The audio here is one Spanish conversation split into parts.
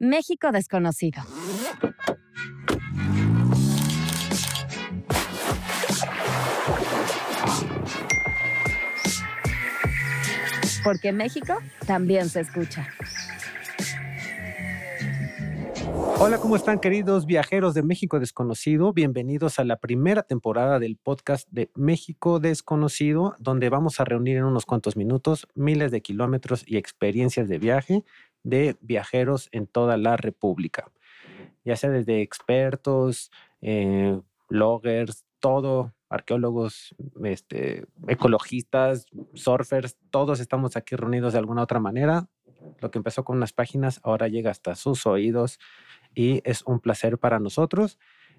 México desconocido. Porque México también se escucha. Hola, ¿cómo están queridos viajeros de México Desconocido? Bienvenidos a la primera temporada del podcast de México Desconocido, donde vamos a reunir en unos cuantos minutos miles de kilómetros y experiencias de viaje de viajeros en toda la República, ya sea desde expertos, eh, bloggers, todo, arqueólogos, este, ecologistas, surfers, todos estamos aquí reunidos de alguna otra manera. Lo que empezó con unas páginas ahora llega hasta sus oídos y es un placer para nosotros.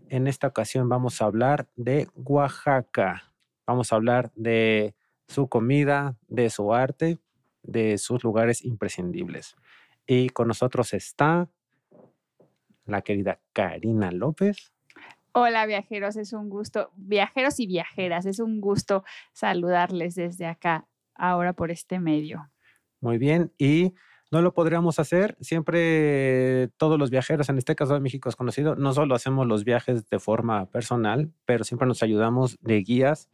En esta ocasión vamos a hablar de Oaxaca. Vamos a hablar de su comida, de su arte, de sus lugares imprescindibles. Y con nosotros está la querida Karina López. Hola viajeros, es un gusto, viajeros y viajeras, es un gusto saludarles desde acá, ahora por este medio. Muy bien, y no lo podríamos hacer, siempre todos los viajeros, en este caso de México es conocido, no solo hacemos los viajes de forma personal, pero siempre nos ayudamos de guías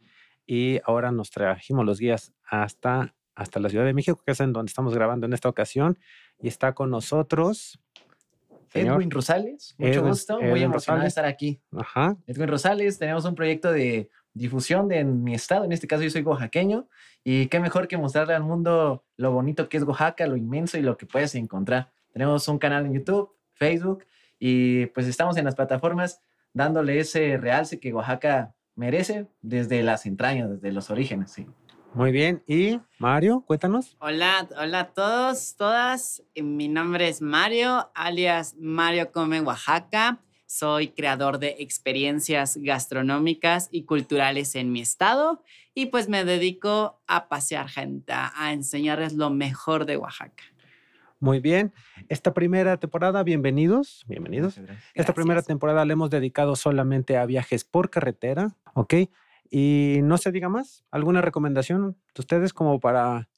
y ahora nos trajimos los guías hasta, hasta la Ciudad de México, que es en donde estamos grabando en esta ocasión, y está con nosotros Edwin Rosales, mucho gusto, muy emocionado de estar aquí. Ajá. Edwin Rosales, tenemos un proyecto de difusión de en mi estado, en este caso yo soy oaxaqueño, y qué mejor que mostrarle al mundo lo bonito que es Oaxaca, lo inmenso y lo que puedes encontrar. Tenemos un canal en YouTube, Facebook, y pues estamos en las plataformas dándole ese realce que Oaxaca merece desde las entrañas, desde los orígenes, sí. Muy bien. Y Mario, cuéntanos. Hola, hola a todos, todas. Mi nombre es Mario, alias Mario Come Oaxaca. Soy creador de experiencias gastronómicas y culturales en mi estado y pues me dedico a pasear gente, a enseñarles lo mejor de Oaxaca. Muy bien. Esta primera temporada, bienvenidos, bienvenidos. Esta primera temporada la hemos dedicado solamente a viajes por carretera, ¿ok? Y no se diga más, ¿alguna recomendación de ustedes como para,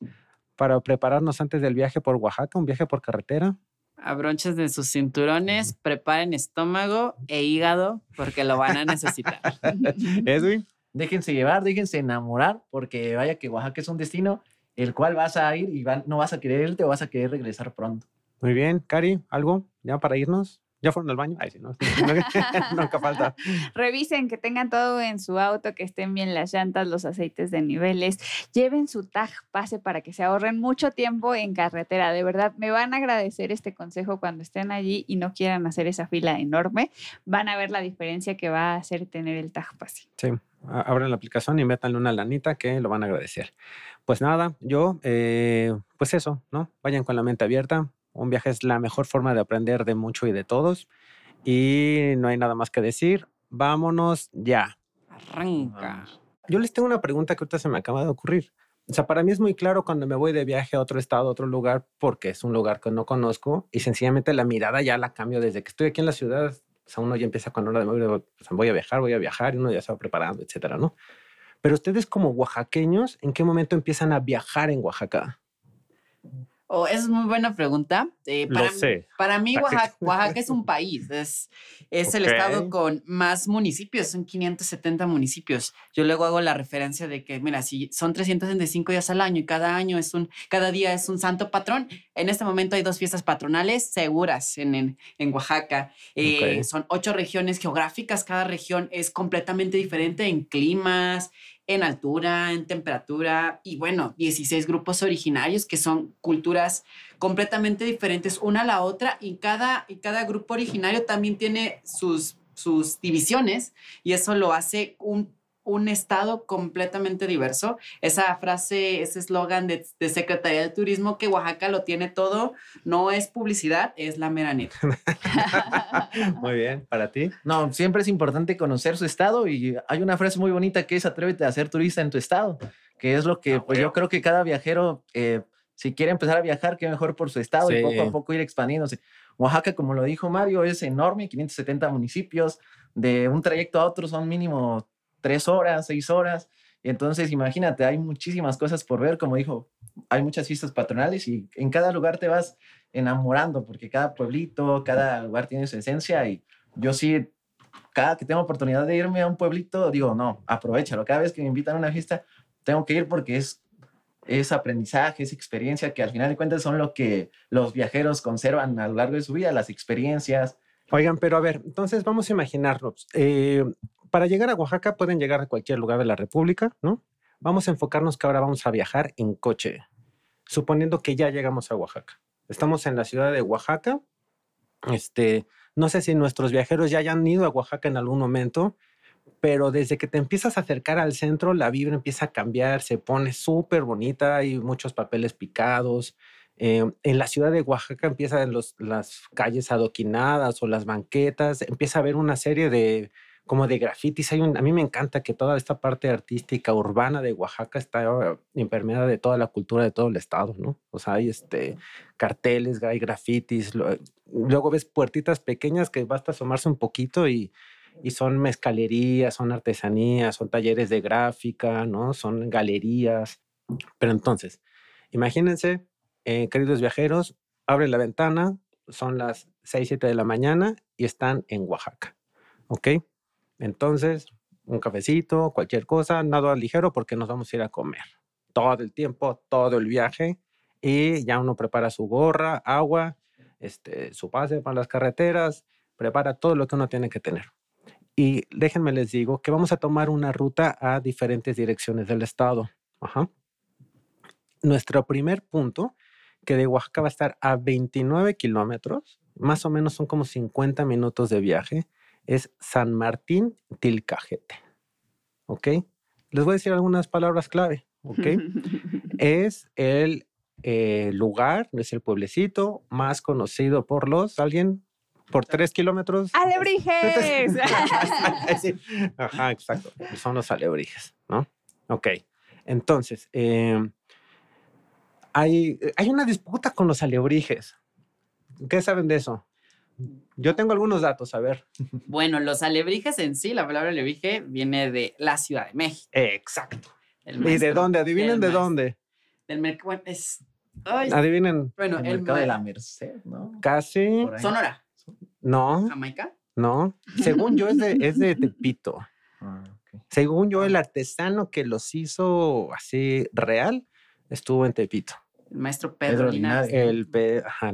para prepararnos antes del viaje por Oaxaca, un viaje por carretera? Abronches de sus cinturones, preparen estómago e hígado porque lo van a necesitar. Edwin. Déjense llevar, déjense enamorar porque vaya que Oaxaca es un destino el cual vas a ir y no vas a querer irte o vas a querer regresar pronto. Muy bien, Cari, ¿algo ya para irnos? ¿Ya fueron al baño? Ay, sí, no. Nunca falta. Revisen que tengan todo en su auto, que estén bien las llantas, los aceites de niveles. Lleven su tag pase para que se ahorren mucho tiempo en carretera. De verdad, me van a agradecer este consejo cuando estén allí y no quieran hacer esa fila enorme. Van a ver la diferencia que va a hacer tener el tag pase. Sí, abran la aplicación y métanle una lanita que lo van a agradecer. Pues nada, yo, eh, pues eso, ¿no? Vayan con la mente abierta, un viaje es la mejor forma de aprender de mucho y de todos. Y no hay nada más que decir. Vámonos ya. Arranca. Yo les tengo una pregunta que ahorita se me acaba de ocurrir. O sea, para mí es muy claro cuando me voy de viaje a otro estado, a otro lugar, porque es un lugar que no conozco y sencillamente la mirada ya la cambio desde que estoy aquí en la ciudad. O sea, uno ya empieza con hora de mover, o sea, voy a viajar, voy a viajar y uno ya se va preparando, etcétera, ¿no? Pero ustedes como oaxaqueños, ¿en qué momento empiezan a viajar en Oaxaca? Oh, es muy buena pregunta. Eh, para, Mí, para mí, Oaxaca, es un país. Es, es el estado con más municipios. Son 570 municipios. Yo luego hago la referencia de que, mira, si son 365 días al año y cada año es un, cada día es un santo patrón, en este momento hay dos fiestas patronales seguras en, en, Oaxaca. Eh, son ocho regiones geográficas. Cada región es completamente diferente en climas, en altura, en temperatura y bueno, 16 grupos originarios que son culturas completamente diferentes una a la otra y cada, y cada grupo originario también tiene sus, sus divisiones y eso lo hace un un estado completamente diverso. Esa frase, ese eslogan de, Secretaría de Turismo que Oaxaca lo tiene todo, no es publicidad, es la meraneta. muy bien, ¿para ti? No, siempre es importante conocer su estado y hay una frase muy bonita que es atrévete a ser turista en tu estado, que es lo que ah, pues yo creo que cada viajero, eh, si quiere empezar a viajar, qué mejor por su estado y poco a poco ir expandiéndose. Oaxaca, como lo dijo Mario, es enorme, 570 municipios, de un trayecto a otro son mínimo tres horas, seis horas. Y entonces, imagínate, hay muchísimas cosas por ver. Como dijo, hay muchas fiestas patronales y en cada lugar te vas enamorando, porque cada pueblito, cada lugar tiene su esencia y yo sí, cada que tengo oportunidad de irme a un pueblito, digo, no, aprovechalo. Cada vez que me invitan a una fiesta, tengo que ir porque es, es aprendizaje, es experiencia que al final de cuentas son lo que los viajeros conservan a lo largo de su vida, las experiencias. Oigan, pero a ver, entonces vamos a imaginarnos, eh, para llegar a Oaxaca pueden llegar a cualquier lugar de la República, ¿no? Vamos a enfocarnos que ahora vamos a viajar en coche, suponiendo que ya llegamos a Oaxaca. Estamos en la ciudad de Oaxaca. Este, no sé si nuestros viajeros ya hayan ido a Oaxaca en algún momento, pero desde que te empiezas a acercar al centro, la vibra empieza a cambiar, se pone súper bonita, hay muchos papeles picados. Eh, en la ciudad de Oaxaca empiezan las calles adoquinadas o las banquetas, empieza a haber una serie de como de grafitis. A mí me encanta que toda esta parte artística urbana de Oaxaca está impermeada de toda la cultura de todo el estado, ¿no? O sea, hay este, carteles, hay grafitis, luego ves puertitas pequeñas que basta asomarse un poquito y, y son mezcalerías, son artesanías, son talleres de gráfica, ¿no? Son galerías. Pero entonces, imagínense, eh, queridos viajeros, abren la ventana, son las 6, 7 de la mañana y están en Oaxaca, ¿ok? Entonces, un cafecito, cualquier cosa, nada ligero porque nos vamos a ir a comer. Todo el tiempo, todo el viaje. Y ya uno prepara su gorra, agua, este, su pase para las carreteras, prepara todo lo que uno tiene que tener. Y déjenme les digo que vamos a tomar una ruta a diferentes direcciones del estado. Nuestro primer punto, que de Oaxaca va a estar a 29 kilómetros, más o menos son como 50 minutos de viaje es San Martín Tilcajete. ¿Ok? Les voy a decir algunas palabras clave. ¿Ok? es el eh, lugar, es el pueblecito más conocido por los, ¿alguien? Por tres kilómetros. ¡Alebrijes! Ajá, exacto. Son los alebrijes, ¿no? Ok. Entonces, em, hay, hay una disputa con los alebrijes. ¿Qué saben de eso? Yo tengo algunos datos, a ver. Bueno, los alebrijes en sí, la palabra alebrije viene de la Ciudad de México. Exacto. ¿Y de dónde? Adivinen de dónde. Del mercado. Es, Adivinen. Bueno, el, mercado de la Merced, ¿no? Casi. Sonora. No. Jamaica. No. Según yo, es de, es de Tepito. Ah, Según yo, el artesano que los hizo así real estuvo en Tepito. El maestro Pedro, Linares. El,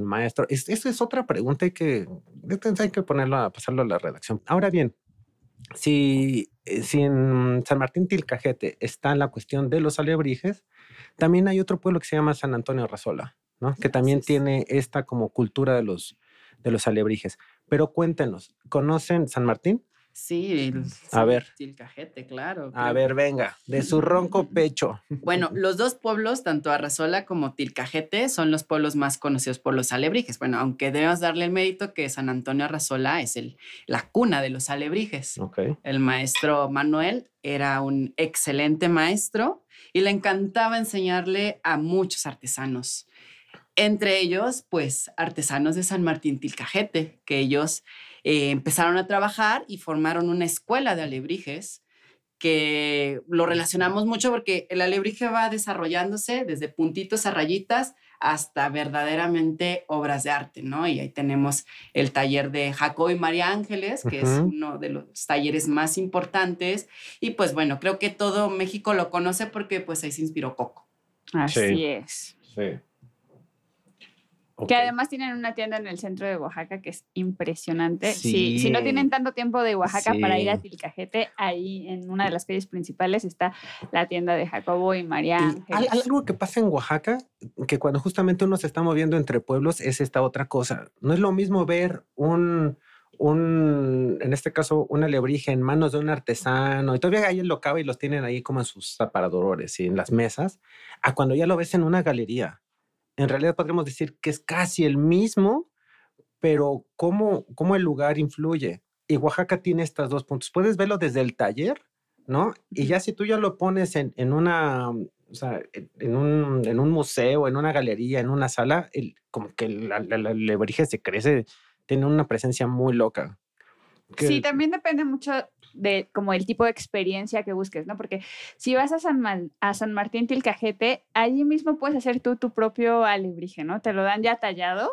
maestro. Esa es otra pregunta que hay que ponerlo a pasarlo a la redacción. Ahora bien, si, eh, si en San Martín Tilcajete está la cuestión de los alebrijes, también hay otro pueblo que se llama San Antonio Razola, ¿no? que también tiene esta como cultura de los, de los alebrijes. Pero cuéntenos, ¿conocen San Martín? Sí, el, a ver. Tilcajete, claro. A ver, venga, de su ronco pecho. Bueno, los dos pueblos, tanto Arrazola como Tilcajete, son los pueblos más conocidos por los alebrijes. Bueno, aunque debemos darle el mérito que San Antonio Arrazola es el, la cuna de los alebrijes. Okay. El maestro Manuel era un excelente maestro y le encantaba enseñarle a muchos artesanos. Entre ellos, pues, artesanos de San Martín Tilcajete, que ellos eh, empezaron a trabajar y formaron una escuela de alebrijes que lo relacionamos mucho porque el alebrije va desarrollándose desde puntitos a rayitas hasta verdaderamente obras de arte, ¿no? Y ahí tenemos el taller de Jacob y María Ángeles, que es uno de los talleres más importantes. Y pues bueno, creo que todo México lo conoce porque pues ahí se inspiró Coco. Así es. Sí. Que además tienen una tienda en el centro de Oaxaca que es impresionante. Si, no tienen tanto tiempo de Oaxaca para ir a Tilcajete, ahí en una de las calles principales está la tienda de Jacobo y María Ángeles. Algo que pasa en Oaxaca, que cuando justamente uno se está moviendo entre pueblos, es esta otra cosa. No es lo mismo ver un, un en este caso, un alebrije en manos de un artesano, y todavía ahí lo cava y los tienen ahí como en sus aparadores y en las mesas, a cuando ya lo ves en una galería en realidad podríamos decir que es casi el mismo, pero ¿cómo, cómo el lugar influye? Y Oaxaca tiene estos dos puntos. Puedes verlo desde el taller, ¿no? Y ya si tú ya lo pones en, en una, o sea, en un, en un museo, en una galería, en una sala, el, como que la, la, se crece, tiene una presencia muy loca. Sí, también depende mucho de como el tipo de experiencia que busques, ¿no? Porque si vas a San, a San Martín Tilcajete, allí mismo puedes hacer tú tu propio alebrije, ¿no? Te lo dan ya tallado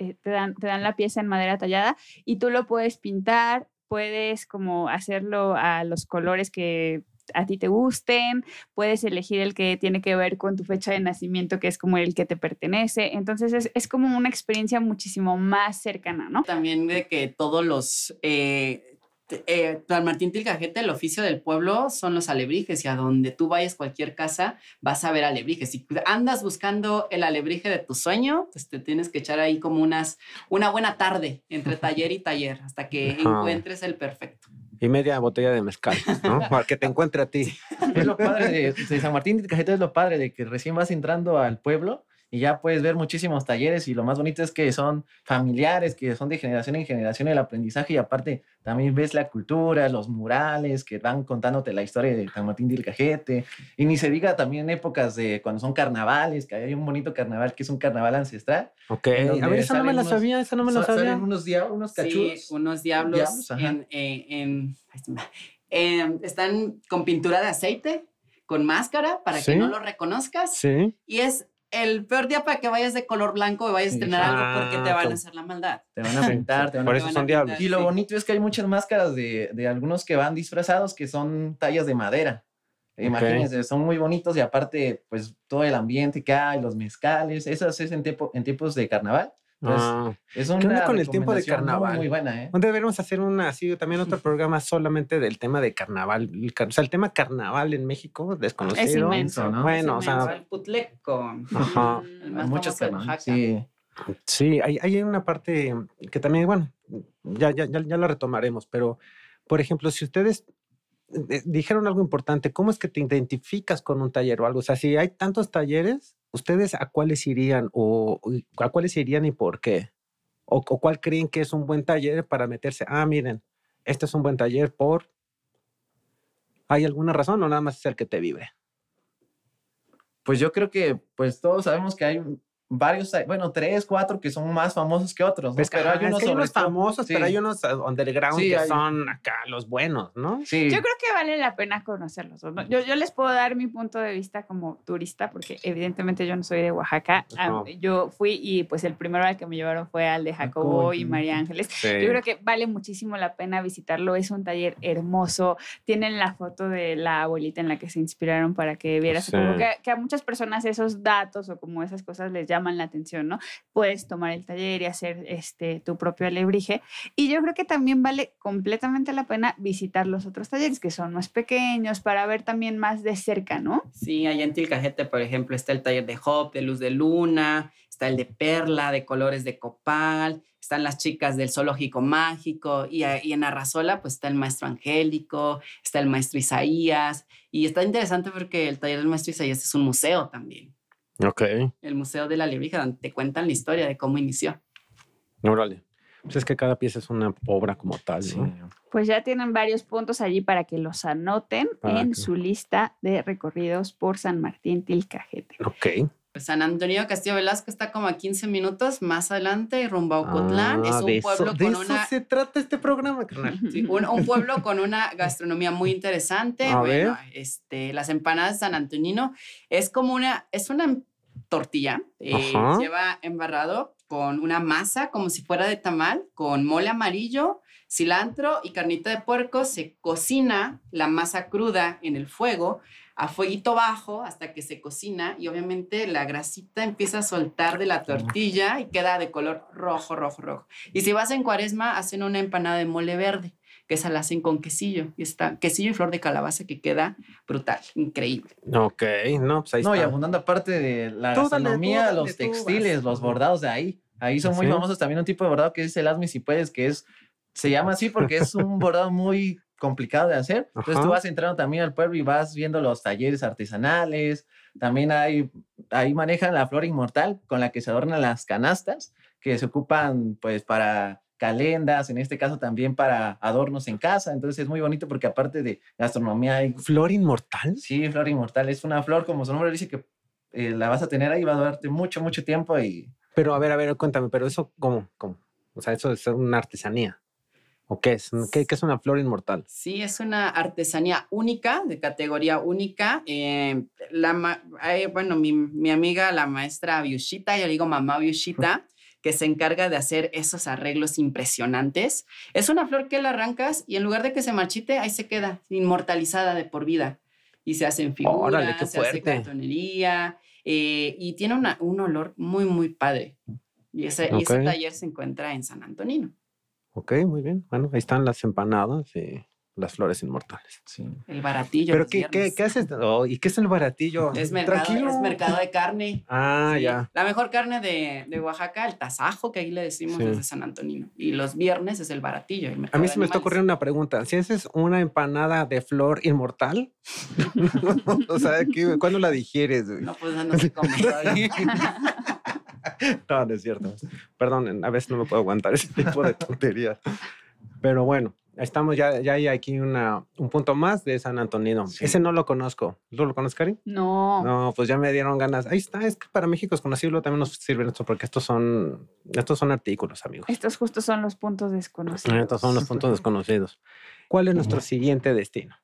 eh, te, dan, te dan la pieza en madera tallada y tú lo puedes pintar, puedes como hacerlo a los colores que a ti te gusten, puedes elegir el que tiene que ver con tu fecha de nacimiento, que es como el que te pertenece. Entonces es, es como una experiencia muchísimo más cercana, ¿no? También de que todos los... Eh, eh, Martín Tilcajete, el oficio del pueblo son los alebrijes y a donde tú vayas cualquier casa vas a ver alebrijes. Si andas buscando el alebrije de tu sueño, pues te tienes que echar ahí como unas, una buena tarde entre taller y taller hasta que encuentres el perfecto y media botella de mezcal, ¿no? Para que te encuentre a ti. Es lo padre de, de San Martín de es lo padre de que recién vas entrando al pueblo y ya puedes ver muchísimos talleres y lo más bonito es que son familiares, que son de generación en generación el aprendizaje y aparte también ves la cultura, los murales que van contándote la historia de San Martín del Cajete y ni se diga también épocas de cuando son carnavales, que hay un bonito carnaval que es un carnaval ancestral. Ok, a ver, esa no me la sabía, esa no me la sabía. unos, diablos, unos cachudos. Sí, unos diablos, en, en, en, están con pintura de aceite con máscara para que no lo reconozcas. Sí. Y es el peor día para que vayas de color blanco y vayas a estrenar algo porque te van a hacer la maldad. Te van a pintar, te van Por eso son diablos. Y lo bonito es que hay muchas máscaras de, de, algunos que van disfrazados que son tallas de madera. Imagínense, son muy bonitos y aparte, pues todo el ambiente que hay, los mezcales, eso es en, tiempo, en tiempos de carnaval. Ah, es una ¿Qué onda con el tiempo de carnaval? Muy, buena, ¿eh? ¿Dónde deberíamos hacer una así también otro programa solamente del tema de carnaval? o sea, el tema carnaval en México desconocido. Es inmenso, ¿no? Bueno, o sea, el putleco. Ajá. Muchos temas. Sí. Sí, hay, hay una parte que también, bueno, ya, ya, ya, ya la retomaremos, pero por ejemplo, si ustedes dijeron algo importante, ¿cómo es que te identificas con un taller o algo? O sea, si hay tantos talleres, ¿ustedes a cuáles irían o a cuáles irían y por qué? ¿O, cuál creen que es un buen taller para meterse? Ah, miren, este es un buen taller por... ¿Hay alguna razón o nada más es que te vive? Pues yo creo que pues todos sabemos que hay varios, bueno, tres, cuatro que son más famosos que otros. ¿no? pero hay unos, famosos, pero hay unos uh, underground que son acá los buenos, ¿no? Sí. Yo creo que vale la pena conocerlos. Yo, yo, les puedo dar mi punto de vista como turista, porque evidentemente yo no soy de Oaxaca. Yo fui y pues el primero al que me llevaron fue al de Jacobo y María Ángeles. Yo creo que vale muchísimo la pena visitarlo. Es un taller hermoso. Tienen la foto de la abuelita en la que se inspiraron para que vieras. Como que, que a muchas personas esos datos o como esas cosas les llaman la atención, ¿no? Puedes tomar el taller y hacer este, tu propio alebrije. Y yo creo que también vale completamente la pena visitar los otros talleres que son más pequeños para ver también más de cerca, ¿no? Sí, allá en Tilcajete, por ejemplo, está el taller de Hop, de luz de luna, está el de perla, de colores de copal, están las chicas del zoológico mágico y, en Arrasola pues está el maestro Angélico, está el maestro Isaías y está interesante porque el taller del maestro Isaías es un museo también. Ok. El Museo de la Librija, donde te cuentan la historia de cómo inició. Órale. Pues es que cada pieza es una obra como tal, Pues ya tienen varios puntos allí para que los anoten en su lista de recorridos por San Martín Tilcajete. Ok. Pues San Antonio Castillo Velasco está como a 15 minutos más adelante y rumbo a Ocotlán. es ah, un pueblo con una. se trata este programa, Sí, un, pueblo con una gastronomía muy interesante. bueno, este, las empanadas de San Antonino es como una, es una tortilla, eh, lleva embarrado con una masa como si fuera de tamal, con mole amarillo, cilantro y carnita de puerco. Se cocina la masa cruda en el fuego a fueguito bajo hasta que se cocina y obviamente la grasita empieza a soltar de la tortilla y queda de color rojo, rojo, rojo. Y si vas en cuaresma, hacen una empanada de mole verde que esa la hacen con quesillo. Y está quesillo y flor de calabaza que queda brutal, increíble. Ok, no, pues ahí no, y abundando aparte de la gastronomía, los textiles, los bordados de ahí. Ahí son muy famosos también un tipo de bordado que es el asmi si puedes, que es, se llama así porque es un bordado muy complicado de hacer. Entonces tú vas entrando también al pueblo y vas viendo los talleres artesanales. También hay, ahí manejan la flor inmortal con la que se adornan las canastas que se ocupan pues para calendas, en este caso también para adornos en casa. Entonces es muy bonito porque aparte de gastronomía hay... ¿Flor inmortal? Sí, flor inmortal. Es una flor, como su nombre dice, que eh, la vas a tener ahí, va a durarte mucho, mucho tiempo y... Pero a ver, a ver, cuéntame, pero eso, ¿cómo? ¿Cómo? O sea, eso es una artesanía. ¿O qué es? ¿Qué, es una flor inmortal? Sí, es una artesanía única, de categoría única. Eh, la, bueno, mi, mi, amiga, la maestra Biushita, yo digo mamá Biushita, que se encarga de hacer esos arreglos impresionantes. Es una flor que la arrancas y en lugar de que se marchite, ahí se queda inmortalizada de por vida. Y se hacen figuras, se hace cartonería eh, y tiene un olor muy, muy padre. Y ese, y ese taller se encuentra en San Antonino. Ok, muy bien. Bueno, ahí están las empanadas y las flores inmortales. Sí. El baratillo. ¿Pero qué, qué, qué, haces? Oh, ¿Y qué es el baratillo? Es mercado, es mercado de carne. Ah, ya. La mejor carne de, de, Oaxaca, el tasajo, que ahí le decimos desde San Antonino. Y los viernes es el baratillo. a mí se me está ocurriendo una pregunta. Si haces una empanada de flor inmortal, o sea, ¿cuándo la digieres? No, pues no sé cómo no, no es cierto. Perdón, a veces no me puedo aguantar ese tipo de tonterías. Pero bueno, estamos ya, ya hay aquí una, un punto más de San Antonino. Ese no lo conozco. ¿Tú lo conoces, Cari? No. No, pues ya me dieron ganas. Ahí está, es que para México es conocido, también nos sirve esto porque estos son, estos son artículos, amigos. Estos justos son los puntos desconocidos. Estos son los puntos desconocidos. ¿Cuál es nuestro siguiente destino?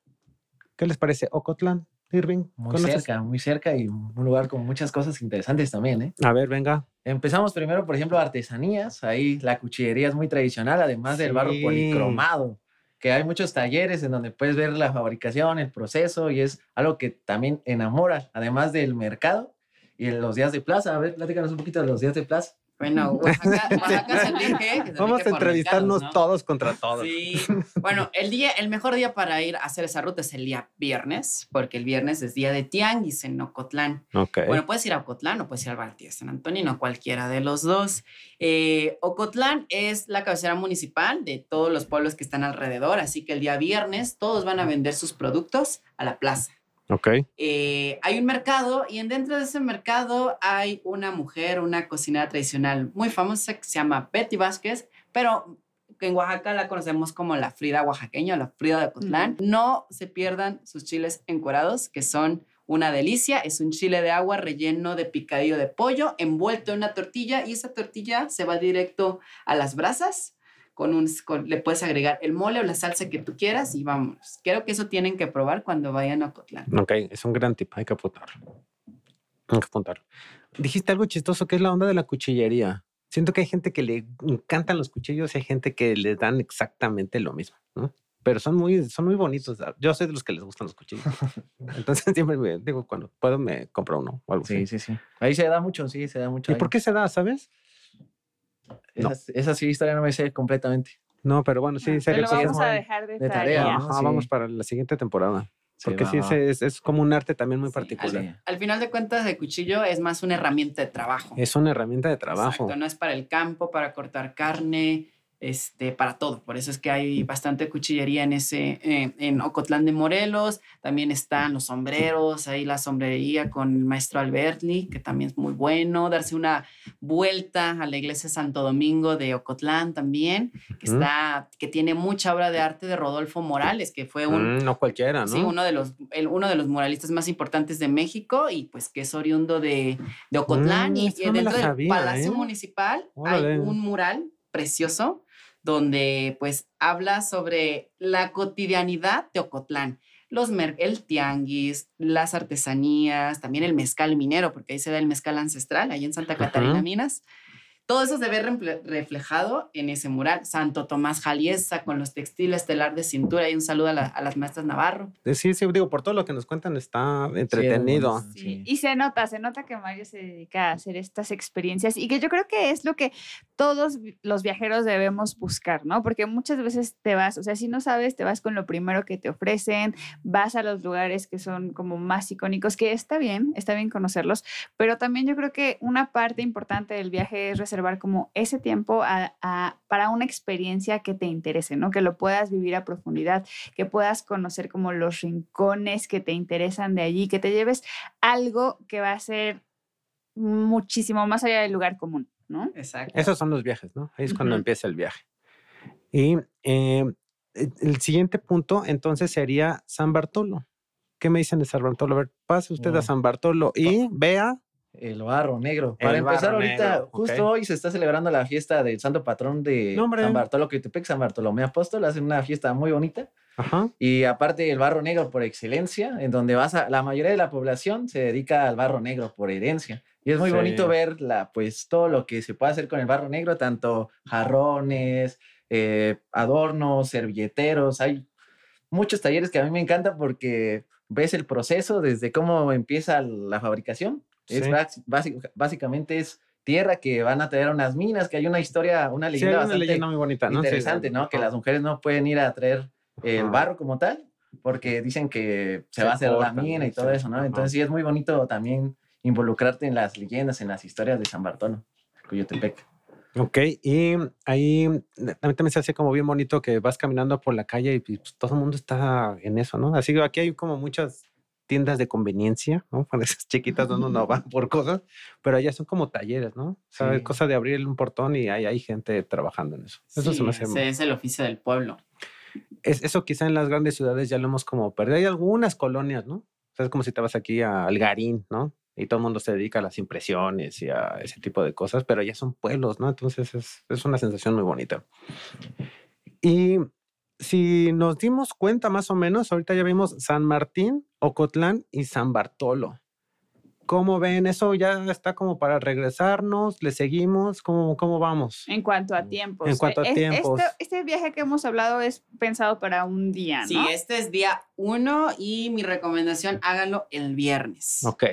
¿Qué les parece? Ocotlán. Irving. Muy cerca, muy cerca y un lugar con muchas cosas interesantes también, ¿eh? A ver, venga. Empezamos primero, por ejemplo, artesanías. Ahí la cuchillería es muy tradicional, además del barro policromado, que hay muchos talleres en donde puedes ver la fabricación, el proceso y es algo que también enamora, además del mercado y los días de plaza. A ver, platícanos un poquito de los días de plaza. Bueno, Oaxaca, Oaxaca se elige. Vamos a entrevistarnos todos contra todos. Sí. Bueno, el día, el mejor día para ir a hacer esa ruta es el día viernes, porque el viernes es día de tianguis en Ocotlán. Okay. Bueno, puedes ir a Ocotlán o puedes ir al Bartí de San Antonio, cualquiera de los dos. Eh, Ocotlán es la cabecera municipal de todos los pueblos que están alrededor, así que el día viernes todos van a vender sus productos a la plaza. Ok. Eh, hay un mercado y dentro de ese mercado hay una mujer, una cocinera tradicional muy famosa que se llama Betty Vázquez, pero que en Oaxaca la conocemos como la Frida oaxaqueña, la Frida de Cotlán. No se pierdan sus chiles encuerados, que son una delicia. Es un chile de agua relleno de picadillo de pollo, envuelto en una tortilla y esa tortilla se va directo a las brasas con un, le puedes agregar el mole o la salsa que tú quieras y vámonos. Creo que eso tienen que probar cuando vayan a Cotlán. Ok, es un gran tip, hay que apuntarlo. Hay que apuntarlo. Dijiste algo chistoso que es la onda de la cuchillería. Siento que hay gente que le encantan los cuchillos y hay gente que le dan exactamente lo mismo, ¿no? Pero son muy, son muy bonitos. Yo soy de los que les gustan los cuchillos. Entonces siempre me digo, cuando puedo me compro uno o algo sí, así. Sí, sí, sí. Ahí se da mucho, sí, se da mucho. ¿Y por qué se da, sabes? Esa, sí historia no me sé completamente. No, pero bueno, sí, serio. Lo vamos a dejar de, tarea. Vamos para la siguiente temporada. Porque sí, es, es, como un arte también muy particular. Al, final de cuentas, el cuchillo es más una herramienta de trabajo. Es una herramienta de trabajo. Exacto, no es para el campo, para cortar carne, este, para todo. Por eso es que hay bastante cuchillería en ese, eh, en Ocotlán de Morelos. También están los sombreros, ahí la sombrería con el maestro Albertli, que también es muy bueno. Darse una vuelta a la iglesia Santo Domingo de Ocotlán también, que está, que tiene mucha obra de arte de Rodolfo Morales, que fue un... Mm, no cualquiera, ¿no? Sí, uno de los, el, uno de los muralistas más importantes de México y pues que es oriundo de, de Ocotlán. Mm, y, dentro del Palacio ¿eh? Municipal hay un mural precioso donde pues habla sobre la cotidianidad de Ocotlán, los el tianguis, las artesanías, también el mezcal minero, porque ahí se da el mezcal ancestral, ahí en Santa Catarina Minas. Todo eso se ve reflejado en ese mural. Santo Tomás Jaliesa con los textiles telar de cintura y un saludo a, las maestras Navarro. Eh, sí, sí, digo, por todo lo que nos cuentan está entretenido. Sí, Y se nota, se nota que Mario se dedica a hacer estas experiencias y que yo creo que es lo que todos los viajeros debemos buscar, ¿no? Porque muchas veces te vas, o sea, si no sabes, te vas con lo primero que te ofrecen, vas a los lugares que son como más icónicos, que está bien, está bien conocerlos, pero también yo creo que una parte importante del viaje es reservar como ese tiempo para una experiencia que te interese, ¿no? Que lo puedas vivir a profundidad, que puedas conocer como los rincones que te interesan de allí, que te lleves algo que va a ser muchísimo más allá del lugar común, ¿no? Exacto. Esos son los viajes, ¿no? Ahí es cuando empieza el viaje. Y eh, el siguiente punto entonces sería San Bartolo. ¿Qué me dicen de San Bartolo? A ver, pase usted a San Bartolo y vea El barro negro. Para empezar ahorita, justo hoy se está celebrando la fiesta del santo patrón de San Bartolo Quitepec, San Bartolomé Apóstol. Hacen una fiesta muy bonita. Y aparte el barro negro por excelencia, en donde vas a, la mayoría de la población se dedica al barro negro por herencia. Y es muy bonito ver la, pues, todo lo que se puede hacer con el barro negro, tanto jarrones, eh, adornos, servilleteros. Hay muchos talleres que a mí me encantan porque ves el proceso desde cómo empieza la fabricación. Es básicamente es tierra que van a traer unas minas, que hay una historia, una leyenda, bastante muy bonita, ¿no? interesante, ¿no? Que las mujeres no pueden ir a traer el barro como tal, porque dicen que se, va a hacer la mina y todo eso, ¿no? Entonces sí es muy bonito también involucrarte en las leyendas, en las historias de San Bartolo, Cuyotepec. Ok, y ahí también se hace como bien bonito que vas caminando por la calle y pues, todo el mundo está en eso, ¿no? Así que aquí hay como muchas tiendas de conveniencia, ¿no? Para esas chiquitas donde uno va por cosas, pero allá son como talleres, ¿no? O sea, cosa de abrir un portón y hay, hay gente trabajando en eso. Eso se me hace. Ese es el oficio del pueblo. Es, eso quizá en las grandes ciudades ya lo hemos como perdido. Hay algunas colonias, ¿no? O sea, es como si te vas aquí a Algarín, ¿no? y todo el mundo se dedica a las impresiones y a ese tipo de cosas, pero ya son pueblos, ¿no? Entonces es, es una sensación muy bonita. Y si nos dimos cuenta más o menos, ahorita ya vimos San Martín, Ocotlán y San Bartolo. ¿Cómo ven? ¿Eso ya está como para regresarnos? ¿Le seguimos? ¿Cómo, cómo vamos? En cuanto a tiempos. En cuanto a tiempos. Este, este, viaje que hemos hablado es pensado para un día, ¿no? Sí, este es día uno y mi recomendación, háganlo el viernes. Ok.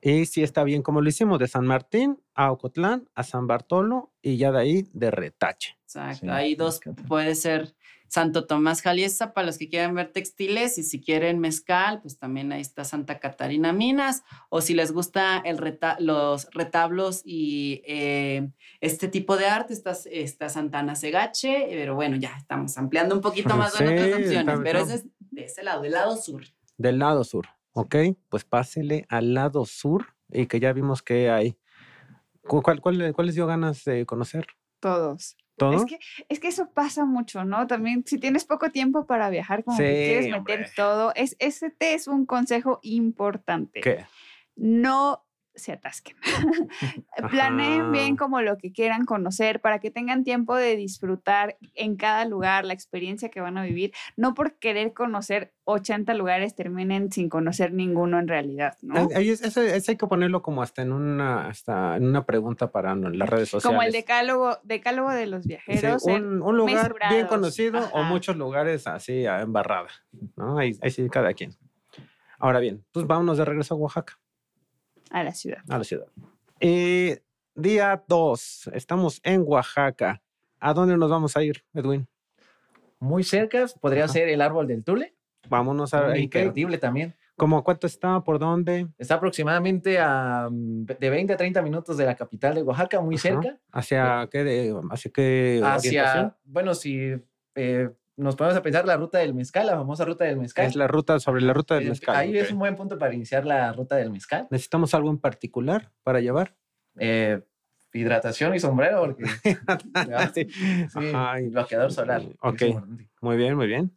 Y si está bien como lo hicimos, de San Martín a Ocotlán, a San Bartolo y ya de ahí de Retache. Exacto, ahí dos puede ser Santo Tomás Jaliesa para los que quieran ver textiles y si quieren mezcal, pues también ahí está Santa Catarina Minas o si les gusta el los retablos y eh, este tipo de arte, está, está Santana Segache, pero bueno, ya estamos ampliando un poquito más de otras opciones, pero ese es de ese lado, del lado sur. Del lado sur. Ok, pues pásele al lado sur y que ya vimos que hay. ¿Cuál, cuál, cuál les dio ganas de conocer? Todos. Es que, es que eso pasa mucho, ¿no? También si tienes poco tiempo para viajar, como que quieres meter todo, es, ese es un consejo importante. ¿Qué? No se atasquen. Planeen bien como lo que quieran conocer para que tengan tiempo de disfrutar en cada lugar la experiencia que van a vivir. No por querer conocer 80 lugares terminen sin conocer ninguno en realidad, ¿no? Eso, hay que ponerlo como hasta en una, hasta en una pregunta para las redes sociales. Como el decálogo, decálogo de los viajeros. un, lugar bien conocido o muchos lugares así embarrada, ¿no? Ahí, ahí sí, cada quien. Ahora bien, pues vámonos de regreso a Oaxaca. A la ciudad. A la ciudad. Y día 2, estamos en Oaxaca. ¿A dónde nos vamos a ir, Edwin? Muy cerca, podría ser el árbol del Tule. Vámonos a ver. Imperdible también. ¿Cómo cuánto está? ¿Por dónde? Está aproximadamente a de 20 a 30 minutos de la capital de Oaxaca, muy cerca. ¿Hacia qué? De, ¿Hacia qué? Hacia, bueno, si eh, nos ponemos a pensar la ruta del mezcal, la famosa ruta del mezcal. Es la ruta sobre la ruta del mezcal. Ahí es un buen punto para iniciar la ruta del mezcal. ¿Necesitamos algo en particular para llevar? Eh, hidratación y sombrero, porque sí, sí, bloqueador solar. Ok, muy bien, muy bien.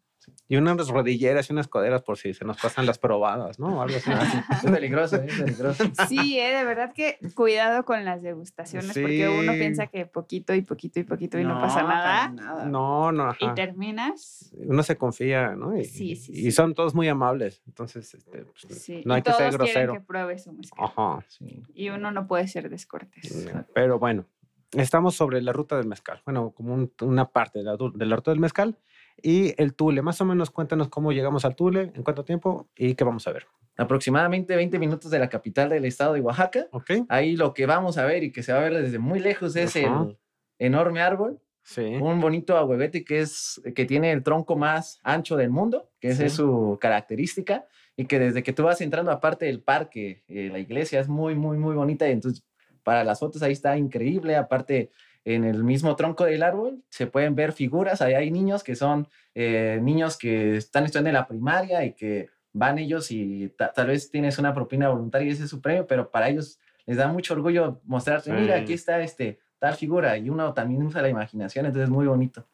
Y unas rodilleras y unas coderas por si se nos pasan las probadas, ¿no? Algo así. es peligroso, es peligroso. Sí, eh, de verdad que cuidado con las degustaciones porque uno piensa que poquito y poquito y poquito y no, pasa nada. No, no. Y terminas. Uno se confía, ¿no? Y, sí, sí, Y son todos muy amables. Entonces, este, pues, no hay que ser grosero. que pruebe su mezcal. Ajá. Y uno no puede ser descortés. Pero bueno, estamos sobre la ruta del mezcal. Bueno, como una parte de la, de la ruta del mezcal y el Tule. Más o menos cuéntanos cómo llegamos al Tule, en cuánto tiempo y qué vamos a ver. Aproximadamente 20 minutos de la capital del estado de Oaxaca. Okay. Ahí lo que vamos a ver y que se va a ver desde muy lejos es el enorme árbol. Sí. Un bonito ahuevete que, es, que tiene el tronco más ancho del mundo, que esa es su característica, y que desde que tú vas entrando aparte del parque, eh, la iglesia es muy, muy, muy bonita, y entonces para las fotos ahí está increíble, aparte en el mismo tronco del árbol se pueden ver figuras, ahí hay niños que son eh, niños que están estudiando en la primaria y que van ellos y tal vez tienes una propina voluntaria y ese es su premio, pero para ellos les da mucho orgullo mostrarte, mira, aquí está este tal figura y uno también usa la imaginación, entonces es muy bonito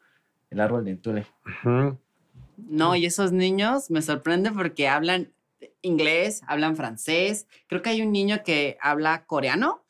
el árbol de Tule. No, y esos niños me sorprenden porque hablan inglés, hablan francés. Creo que hay un niño que habla coreano.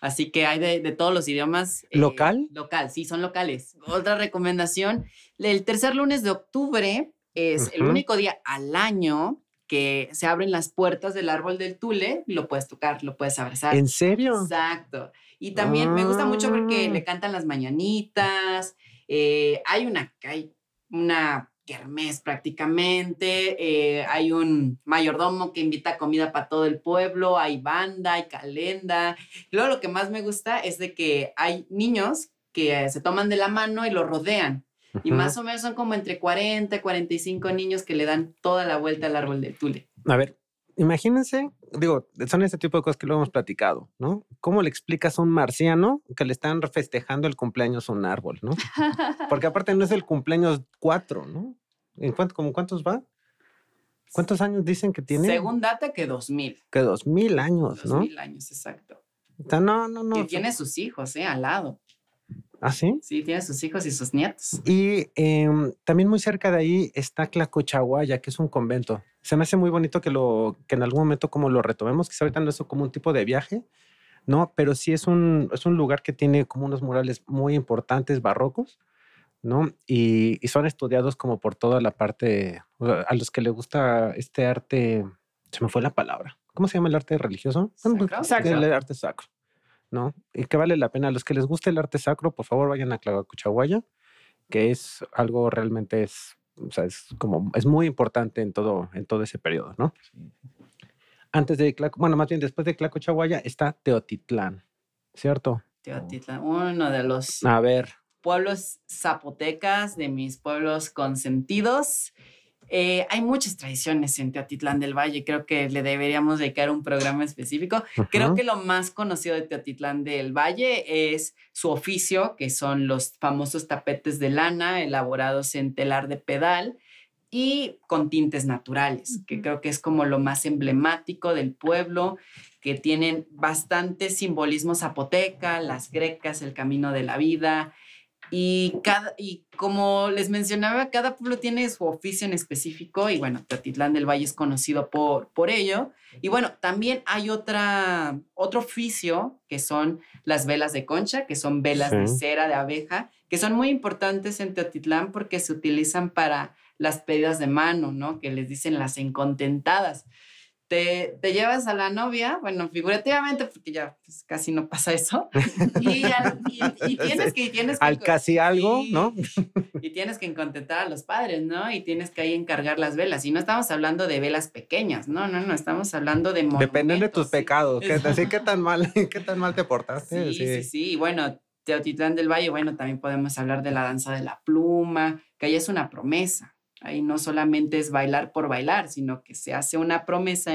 Así que hay de, todos los idiomas. Eh, ¿Local? Local, sí, son locales. Otra recomendación, el tercer lunes de octubre es el único día al año que se abren las puertas del árbol del tule, lo puedes tocar, lo puedes abrazar. ¿En serio? Exacto. Y también me gusta mucho porque le ah. cantan las mañanitas. Eh, hay una, hay una kermés prácticamente. Eh, hay un mayordomo que invita comida para todo el pueblo. Hay banda, hay calenda. luego lo que más me gusta es de que hay niños que se toman de la mano y lo rodean. Y más o menos son como entre 40 y 45 niños que le dan toda la vuelta al árbol del tule. A ver, imagínense, digo, son este tipo de cosas que lo hemos platicado, ¿no? ¿Cómo le explicas a un marciano que le están festejando el cumpleaños a un árbol, ¿no? Porque aparte no es el cumpleaños 4, ¿no? ¿En cuánto, como cuántos va? ¿Cuántos años dicen que tiene? Según data que 2000. Que 2000 años, ¿no? 2000 años, exacto. no, no, no. Y tiene sus hijos, ¿eh? Al lado. ¿Ah, sí? Sí, tiene sus hijos y sus nietos. Y em, también muy cerca de ahí está Clacochahuaya, que es un convento. Se me hace muy bonito que, lo, que en algún momento como lo retomemos, que ahorita no es como un tipo de viaje, ¿no? Pero sí es un, es un lugar que tiene como unos murales muy importantes, barrocos, ¿no? Y, y son estudiados como por toda la parte, a los que les gusta este arte, se me fue la palabra. ¿Cómo se llama el arte religioso? Sacro. El arte sacro. ¿no? Y que vale la pena. A los que les guste el arte sacro, por favor vayan a Clavacuchahuaya, que es algo realmente es, o sea, es como, es muy importante en todo, en todo ese periodo, ¿no? Antes de bueno, más bien después de Clacochahuaya está Teotitlán, ¿cierto? Teotitlán, uno de los a ver. Pueblos zapotecas, de mis pueblos consentidos. Eh, hay muchas tradiciones en Teotitlán del Valle, creo que le deberíamos dedicar un programa específico. Creo que lo más conocido de Teotitlán del Valle es su oficio, que son los famosos tapetes de lana elaborados en telar de pedal y con tintes naturales, que creo que es como lo más emblemático del pueblo, que tienen bastante simbolismo zapoteca, las grecas, el camino de la vida, y, cada, y como les mencionaba, cada pueblo tiene su oficio en específico y bueno, Teotitlán del Valle es conocido por, por ello. Y bueno, también hay otra, otro oficio que son las velas de concha, que son velas de cera de abeja, que son muy importantes en Teotitlán porque se utilizan para las pedidas de mano, ¿no? Que les dicen las encontentadas te, te, llevas a la novia, bueno, figurativamente, porque ya pues, casi no pasa eso, y, y, tienes que... Tienes Al casi algo, ¿no? Y tienes que contentar a los padres, ¿no? Y tienes que ahí encargar las velas. Y no estamos hablando de velas pequeñas, no, no, no, estamos hablando de... Depende de tus pecados, ¿qué, así qué tan mal, qué tan mal te portaste. Sí, sí, sí, y bueno, Teotitlán del Valle, bueno, también podemos hablar de la danza de la pluma, que ahí es una promesa, Ahí no solamente es bailar por bailar, sino que se hace una promesa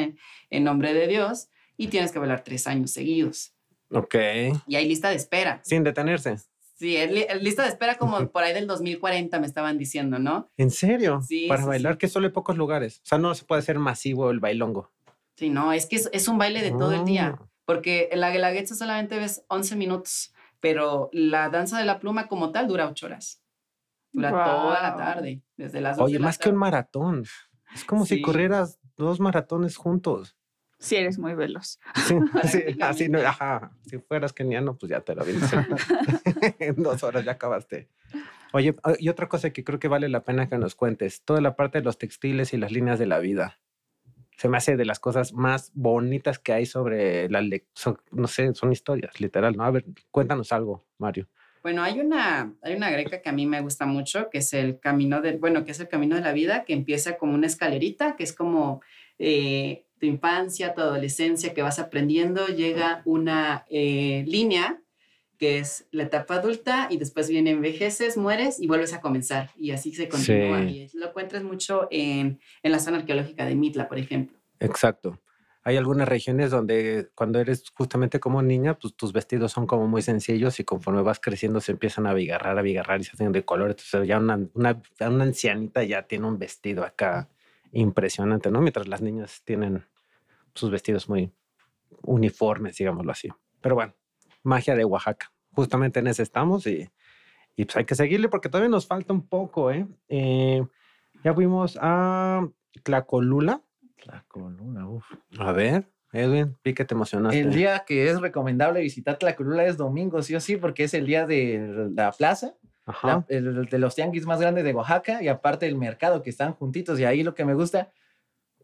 en, nombre de Dios y tienes que bailar tres años seguidos. Ok. Y hay lista de espera. Sin detenerse. Sí, es lista de espera como por ahí del 2040 me estaban diciendo, ¿no? ¿En serio? Sí. Para bailar que solo hay pocos lugares. O sea, no se puede hacer masivo el bailongo. Sí, no, es que es, un baile de todo el día. Ah. Porque en la guelaguetza solamente ves 11 minutos, pero la danza de la pluma como tal dura 8 horas. Dura toda la tarde, desde las Oye, más que un maratón. Es como si corrieras dos maratones juntos. Si eres muy veloz. Sí, así no, ajá. Si fueras keniano, pues ya te lo vienes. en dos horas ya acabaste. Oye, ah, y otra cosa que creo que vale la pena que nos cuentes, toda la parte de los textiles y las líneas de la vida. Se me hace de las cosas más bonitas que hay sobre la lectura. No sé, son historias, literal, ¿no? A ver, cuéntanos algo, Mario. Bueno, hay una, hay una greca que a mí me gusta mucho, que es el camino de, bueno, que es el camino de la vida, que empieza como una escalerita, que es como eh, tu infancia, tu adolescencia, que vas aprendiendo, llega una eh, línea que es la etapa adulta y después viene envejeces, mueres y vuelves a comenzar. Y así se continúa. Y lo encuentras mucho en, en la zona arqueológica de Mitla, por ejemplo. Exacto hay algunas regiones donde cuando eres justamente como niña, pues tus vestidos son como muy sencillos y conforme vas creciendo se empiezan a abigarrar, a abigarrar y se hacen de color. Entonces ya una, una, una ancianita ya tiene un vestido acá impresionante, ¿no? Mientras las niñas tienen sus vestidos muy uniformes, digámoslo así. Pero bueno, magia de Oaxaca. Justamente en ese estamos y, y pues hay que seguirle porque todavía nos falta un poco, ¿eh? eh ya fuimos a Tlacolula, Tlacolula, uff. A ver. Edwin, vi que te emocionaste. El día que es recomendable visitar Tlacolula es domingo, sí o sí, porque es el día de la plaza, el, de los tianguis más grandes de Oaxaca y aparte el mercado que están juntitos. Y ahí lo que me gusta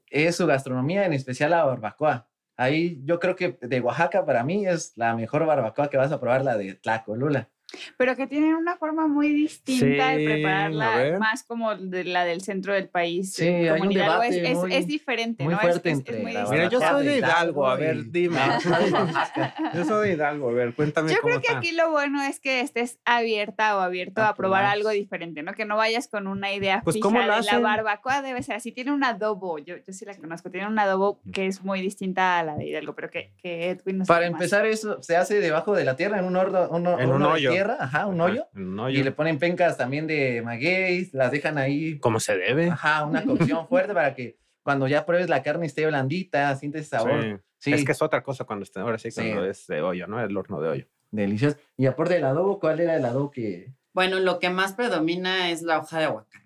es su gastronomía, en especial la barbacoa. Ahí yo creo que de Oaxaca para mí es la mejor barbacoa que vas a probar, la de Tlacolula pero que tienen una forma muy distinta de prepararla, más como de la del centro del país. Sí, hay un debate es, es, diferente, muy ¿no? Fuerte entre Mira, yo soy de Hidalgo, a ver, dime. yo soy de Hidalgo, a ver, cuéntame. Yo creo que aquí lo bueno es que estés abierta o abierto a, probar algo diferente, ¿no? Que no vayas con una idea pues, fija ¿cómo de la barbacoa debe ser así. Tiene un adobo, yo, yo sí la conozco, tiene un adobo que es muy distinta a la de Hidalgo, pero que, que Edwin no Para empezar, eso se hace debajo de la tierra, en un, horno, en un hoyo ajá, un hoyo, Y le ponen pencas también de magueyes, las dejan ahí. Como se debe. Ajá, una cocción fuerte para que cuando ya pruebes la carne esté blandita, sientes sabor. Sí. Es que es otra cosa cuando está, ahora sí, cuando es de hoyo, ¿no? El horno de hoyo. Delicioso. Y aparte del adobo, ¿cuál era el adobo que...? Bueno, lo que más predomina es la hoja de aguacate.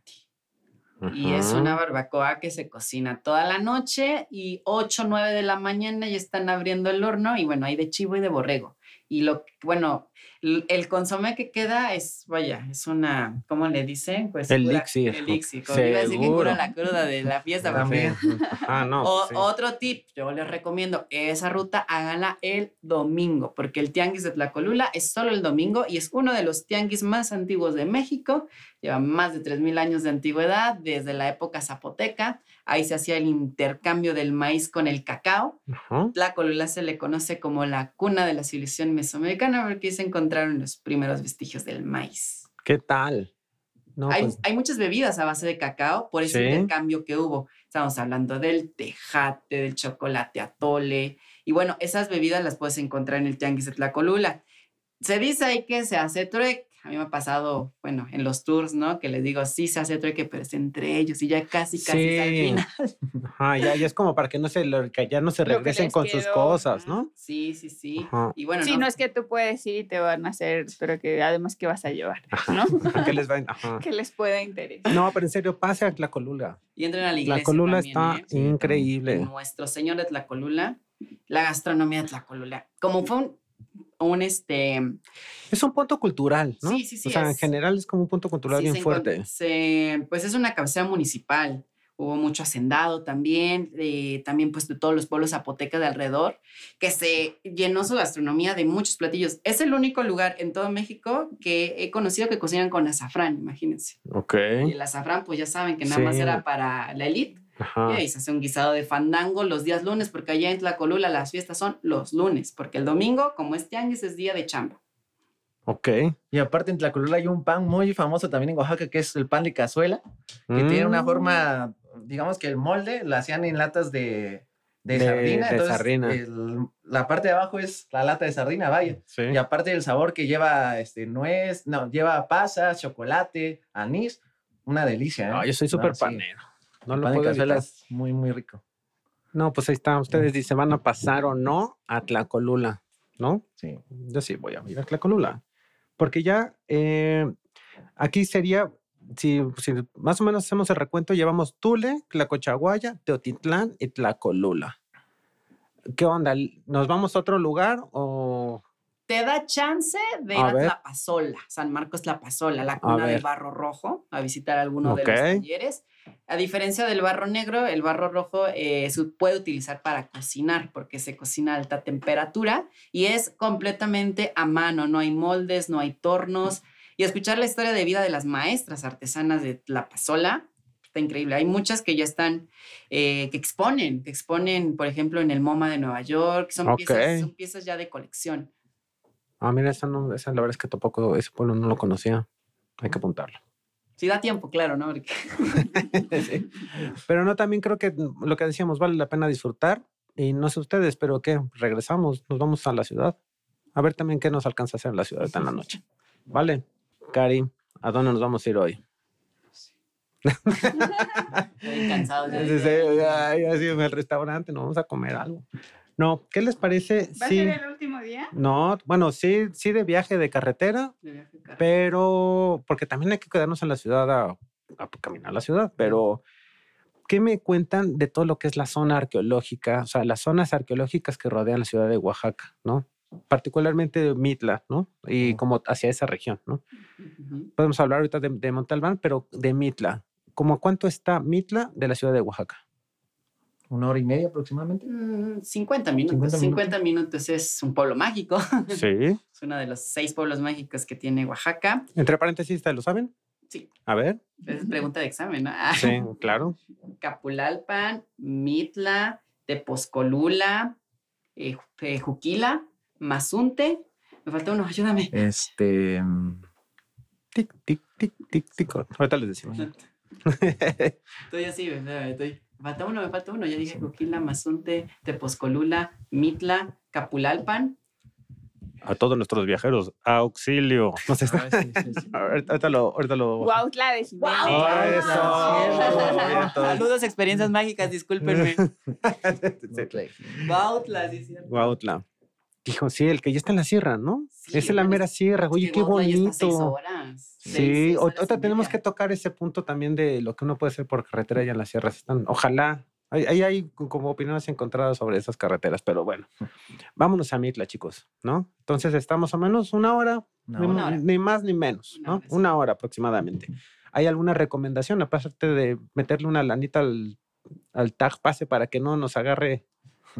Y es una barbacoa que se cocina toda la noche y 8 o 9 de la mañana ya están abriendo el horno y bueno, hay de chivo y de borrego. Y lo, bueno, el consomé que queda es, vaya, es una, ¿cómo le dicen? Pues el elixir. El elixir. Iba a decir que cura la cruda de la fiesta. Ah, no. O, pues Otro tip, yo les recomiendo, esa ruta háganla el domingo, porque el tianguis de Tlacolula es solo el domingo y es uno de los tianguis más antiguos de México. Lleva más de 3.000 años de antigüedad, desde la época zapoteca. Ahí se hacía el intercambio del maíz con el cacao. Tlacolula se le conoce como la cuna de la civilización mesoamericana porque se encontraron los primeros vestigios del maíz. ¿Qué tal? Pues hay, muchas bebidas a base de cacao por ese intercambio que hubo. Estamos hablando del tejate, del chocolate atole. Y bueno, esas bebidas las puedes encontrar en el tianguis de Tlacolula. Se dice ahí que se hace trueque a mí me ha pasado, bueno, en los tours, ¿no? Que les digo, sí se hace trueque, pero es entre ellos y ya casi, casi sí. al final. Ajá, ya, ya, es como para que no se, que ya no se regresen con sus cosas, ¿no? Sí, sí, sí. Y bueno, sí, no, es que tú puedes ir y te van a hacer, pero que además que vas a llevar, ¿no? que les va, Que les pueda interesar. No, pero en serio, pase a Tlacolula. Y entren a la iglesia. Tlacolula está ¿eh? increíble. Nuestro Señor de Tlacolula, la gastronomía de Tlacolula. Como fue un un este... Es un punto cultural, ¿no? Sí, sí, sí. O sea, en general es como un punto cultural bien fuerte. pues es una cabecera municipal. Hubo mucho hacendado también, eh, también pues de todos los pueblos zapotecas de alrededor, que se llenó su gastronomía de muchos platillos. Es el único lugar en todo México que he conocido que cocinan con azafrán, imagínense. Ok. Y el azafrán, pues ya saben que nada más era para la élite. Y ahí se hace un guisado de fandango los días lunes, porque allá en Tlacolula las fiestas son los lunes, porque el domingo, como es tianguis, es día de chamba. Ok. Y aparte en Tlacolula hay un pan muy famoso también en Oaxaca, que es el pan de cazuela, que tiene una mm. forma, digamos que el molde lo hacían en latas de, de, sardina. De sardina. la parte de abajo es la lata de sardina, vaya. Y aparte del sabor que lleva este, nuez, no, lleva pasas, chocolate, anís, una delicia. ¿eh? yo soy súper panero. No lo puedo evitar. muy, muy rico. No, pues ahí está. Ustedes dicen, ¿van a pasar o no a Tlacolula? ¿No? Sí. Yo sí voy a ir a Tlacolula. Porque ya eh, aquí sería, si, más o menos hacemos el recuento, llevamos Tule, Tlacochaguaya, Teotitlán y Tlacolula. ¿Qué onda? ¿Nos vamos a otro lugar o...? te da chance de ir a, La Pasola, San Marcos La Pasola, la cuna del barro rojo, a visitar alguno de los talleres. A diferencia del barro negro, el barro rojo eh, se puede utilizar para cocinar porque se cocina a alta temperatura y es completamente a mano, no hay moldes, no hay tornos. Y escuchar la historia de vida de las maestras artesanas de La Pasola está increíble. Hay muchas que ya están, eh, que exponen, que exponen, por ejemplo, en el MoMA de Nueva York, son, piezas, son piezas ya de colección. Ah, mira, esa, no, esa la verdad es que tampoco, ese pueblo no lo conocía. Hay que apuntarlo. Sí, da tiempo, claro, ¿no? Pero no, también creo que lo que decíamos, vale la pena disfrutar. Y no sé ustedes, pero ¿qué? Regresamos, nos vamos a la ciudad. A ver también qué nos alcanza a hacer en la ciudad en la noche. ¿Vale? Cari, ¿a dónde nos vamos a ir hoy? Estoy cansado. Ya, ya, ya, en el restaurante, nos vamos a comer algo. No, ¿qué les parece? ¿Va a ser el último día? No, bueno, sí, sí de viaje de carretera, pero porque también hay que quedarnos en la ciudad a, caminar a la ciudad, pero ¿qué me cuentan de todo lo que es la zona arqueológica? O sea, las zonas arqueológicas que rodean la ciudad de Oaxaca, ¿no? Particularmente de Mitla, ¿no? Y como hacia esa región, ¿no? Podemos hablar ahorita de, de Montalbán, pero de Mitla. ¿Cómo cuánto está Mitla de la ciudad de Oaxaca? ¿Una hora y media aproximadamente? 50 mm, minutos. 50 minutos. es un pueblo mágico. Sí. es uno de los seis pueblos mágicos que tiene Oaxaca. Entre paréntesis, ¿lo saben? Sí. A ver. Es pregunta de examen, ¿no? sí, claro. Capulalpan, Mitla, Tepozcolula, eh, Juquila, Mazunte. Me falta uno, ayúdame. Este. Mm, tic, tic, tic, tic, tic. Ahorita les decimos. estoy así, estoy. Me falta uno, me falta uno. Ya dije Juquila, Mazunte, Tepozcolula, Mitla, Capulalpan. A todos nuestros viajeros, auxilio. No sé, ah, ahorita, lo, ahorita lo. Huautla de Saludos, experiencias mágicas, discúlpenme. Huautla, sí, cierto. Huautla. Dijo, sí, el que ya está en la sierra, ¿no? Esa es la mera sierra. Oye, qué bonito. Sí, ahorita tenemos que tocar ese punto también de lo que uno puede hacer por carretera allá en las sierras. Están, ojalá. Ahí hay, como opiniones encontradas sobre esas carreteras, pero bueno, vámonos a Mitla, chicos, ¿no? Entonces estamos a menos una hora, ni, más ni menos, ¿no? Una hora aproximadamente. ¿Hay alguna recomendación, aparte de meterle una lanita al, al tag pase para que no nos agarre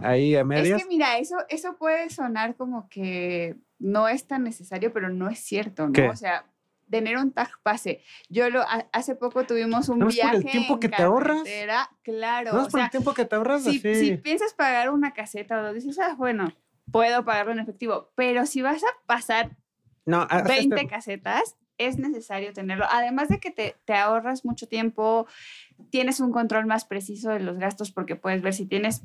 ahí a medias. Es que mira, eso, eso puede sonar como que no es tan necesario, pero no es cierto, ¿no? O sea, tener un tag pase. Yo lo hace poco tuvimos un viaje. por el tiempo que te ahorras. Claro. No es por el tiempo que te ahorras. Si, si piensas pagar una caseta o dices, ah, bueno, puedo pagarlo en efectivo, pero si vas a pasar no, 20 este casetas, es necesario tenerlo. Además de que te, te, ahorras mucho tiempo, tienes un control más preciso de los gastos porque puedes ver si tienes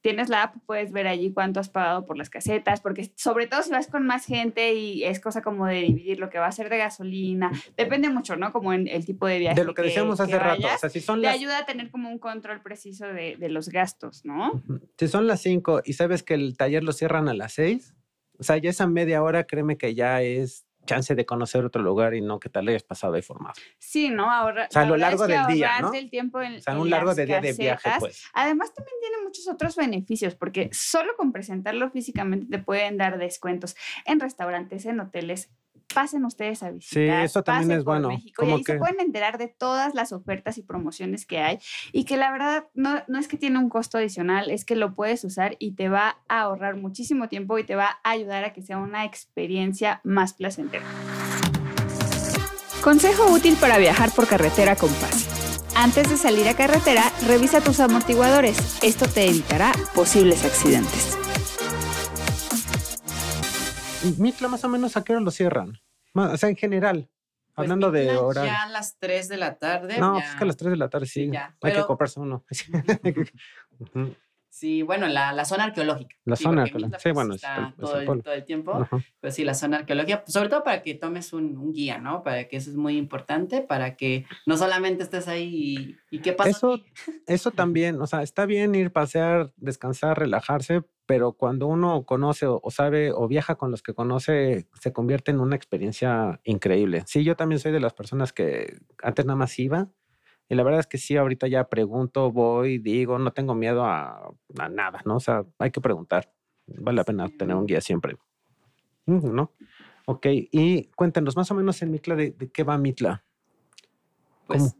tienes la app, puedes ver allí cuánto has pagado por las casetas, porque sobre todo si vas con más gente y es cosa como de dividir lo que va a ser de gasolina, depende mucho, ¿no? Como en el tipo de viaje. De lo que, decíamos hace rato, o sea, si son te ayuda a tener como un control preciso de, de los gastos, ¿no? Si son las 5 y sabes que el taller lo cierran a las 6, o sea, ya esa media hora, créeme que ya es chance de conocer otro lugar y no que tal hayas pasado ahí formado. Sí, ¿no? Ahora, o sea, a lo largo del día, ¿no? El tiempo en, o sea, un largo de día de viaje, pues. Además, también tiene muchos otros beneficios, porque solo con presentarlo físicamente te pueden dar descuentos en restaurantes, en hoteles, pasen ustedes a visitar. Sí, eso también es bueno. México, y ahí se pueden enterar de todas las ofertas y promociones que hay y que la verdad no, no es que tiene un costo adicional, es que lo puedes usar y te va a ahorrar muchísimo tiempo y te va a ayudar a que sea una experiencia más placentera. Consejo útil para viajar por carretera con paz. Antes de salir a carretera, revisa tus amortiguadores. Esto te evitará posibles accidentes. Mitla más o menos a qué hora lo cierran. O sea, en general. Pues hablando de horario. Ya a las 3 de la tarde. No, pues es que a las 3 de la tarde sí. Hay que comprarse uno. Sí, bueno, la, la zona arqueológica. La zona arqueológica. Sí, bueno, está todo, el, todo, el, tiempo. Pues sí, la zona arqueológica, pues, sobre todo para que tomes un, un, guía, ¿no? Para que eso es muy importante, para que no solamente estés ahí y, y qué pasa. Eso, eso también, o sea, está bien ir pasear, descansar, relajarse, pero cuando uno conoce o, sabe o viaja con los que conoce, se convierte en una experiencia increíble. Sí, yo también soy de las personas que antes nada más iba. Y la verdad es que sí, ahorita ya pregunto, voy, digo, no tengo miedo a, nada, ¿no? O sea, hay que preguntar. Vale la pena tener un guía siempre. ¿No? Ok, y cuéntenos más o menos en Mitla de, qué va Mitla. Pues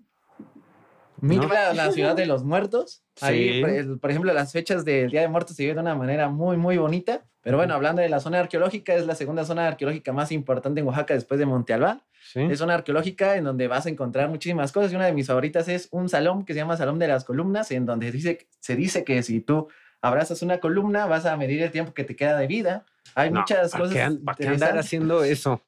Mitla, la ciudad de los muertos. Ahí, por ejemplo, las fechas del Día de Muertos se viven de una manera muy, muy bonita. Pero bueno, hablando de la zona arqueológica, es la segunda zona arqueológica más importante en Oaxaca después de Monte Albán. Es zona arqueológica en donde vas a encontrar muchísimas cosas y una de mis favoritas es un salón que se llama Salón de las Columnas, en donde dice, se dice que si tú abrazas una columna vas a medir el tiempo que te queda de vida. Hay muchas cosas. ¿Para qué andar haciendo eso?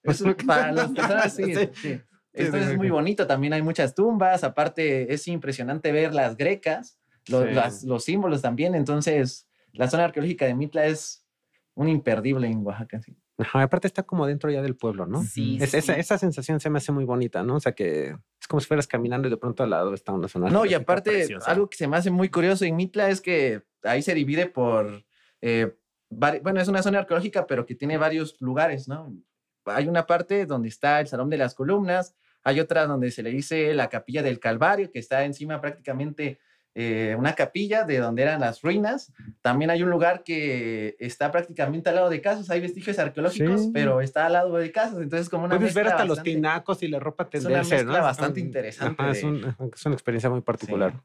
para las personas, sí. sí. Esto es muy bonito, también hay muchas tumbas, aparte es impresionante ver las grecas, los, los símbolos también, entonces la zona arqueológica de Mitla es un imperdible en Oaxaca. Sí. aparte está como dentro ya del pueblo, ¿no? Sí, Esa, esa, sensación se me hace muy bonita, ¿no? O sea que es como si fueras caminando y de pronto al lado está una zona. No, y aparte algo que se me hace muy curioso en Mitla es que ahí se divide por, eh, bueno, es una zona arqueológica, pero que tiene varios lugares, ¿no? Hay una parte donde está el Salón de las Columnas, hay otra donde se le dice la Capilla del Calvario, que está encima prácticamente eh, una capilla de donde eran las ruinas. También hay un lugar que está prácticamente al lado de casas, hay vestigios arqueológicos, pero está al lado de casas, entonces como una Puedes ver hasta los tinacos y la ropa tenderse, Es una mezcla bastante interesante. es, una experiencia muy particular.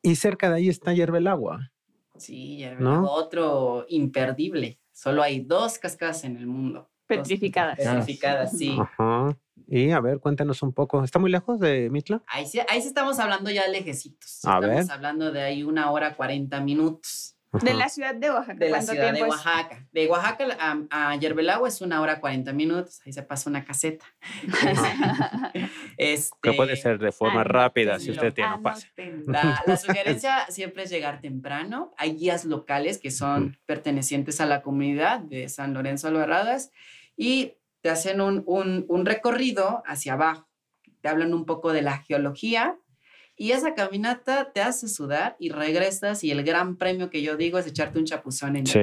Y cerca de ahí está Hierve el Agua. Sí, Hierve Agua, otro imperdible. Solo hay dos cascadas en el mundo. Petrificadas. Petrificadas, sí. Ajá. Y a ver, cuéntanos un poco. ¿Está muy lejos de Mitla? Ahí sí, ahí sí estamos hablando ya de lejecitos. A estamos hablando de ahí una hora cuarenta minutos. De la ciudad de Oaxaca. De la ciudad de Oaxaca. De Oaxaca a, a Yerbelagua es una hora cuarenta minutos. Ahí se pasa una caseta. este, que puede ser de forma rápida si usted tiene un pase. La, la, sugerencia siempre es llegar temprano. Hay guías locales que son pertenecientes a la comunidad de San Lorenzo Albarradas y te hacen un, un, un recorrido hacia abajo. Te hablan un poco de la geología y esa caminata te hace sudar y regresas y el gran premio que yo digo es echarte un chapuzón en sí.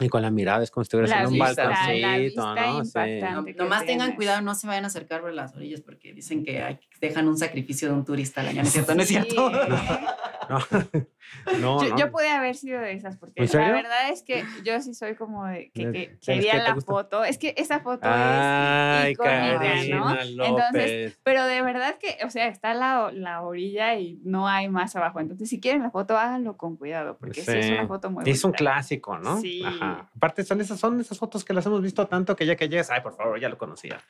Y con la mirada es como si estuvieras en un balconcito, ¿no? Sí. nomás tengan cuidado, no se vayan a acercar por las orillas porque dicen que dejan un sacrificio de un turista al año, ¿no es cierto? ¿No es cierto? No. yo, yo, pude haber sido de esas porque la verdad es que yo sí soy como de que, que quería la foto. Es que esa foto es icónica, ¿no? Entonces, pero de verdad que, o sea, está la, la orilla y no hay más abajo. Entonces, si quieren la foto, háganlo con cuidado porque sí, es una foto muy Es un clásico, ¿no? Sí. Ajá. Aparte, son esas, son esas fotos que las hemos visto tanto que ya que llegas, ay, por favor, ya lo conocía.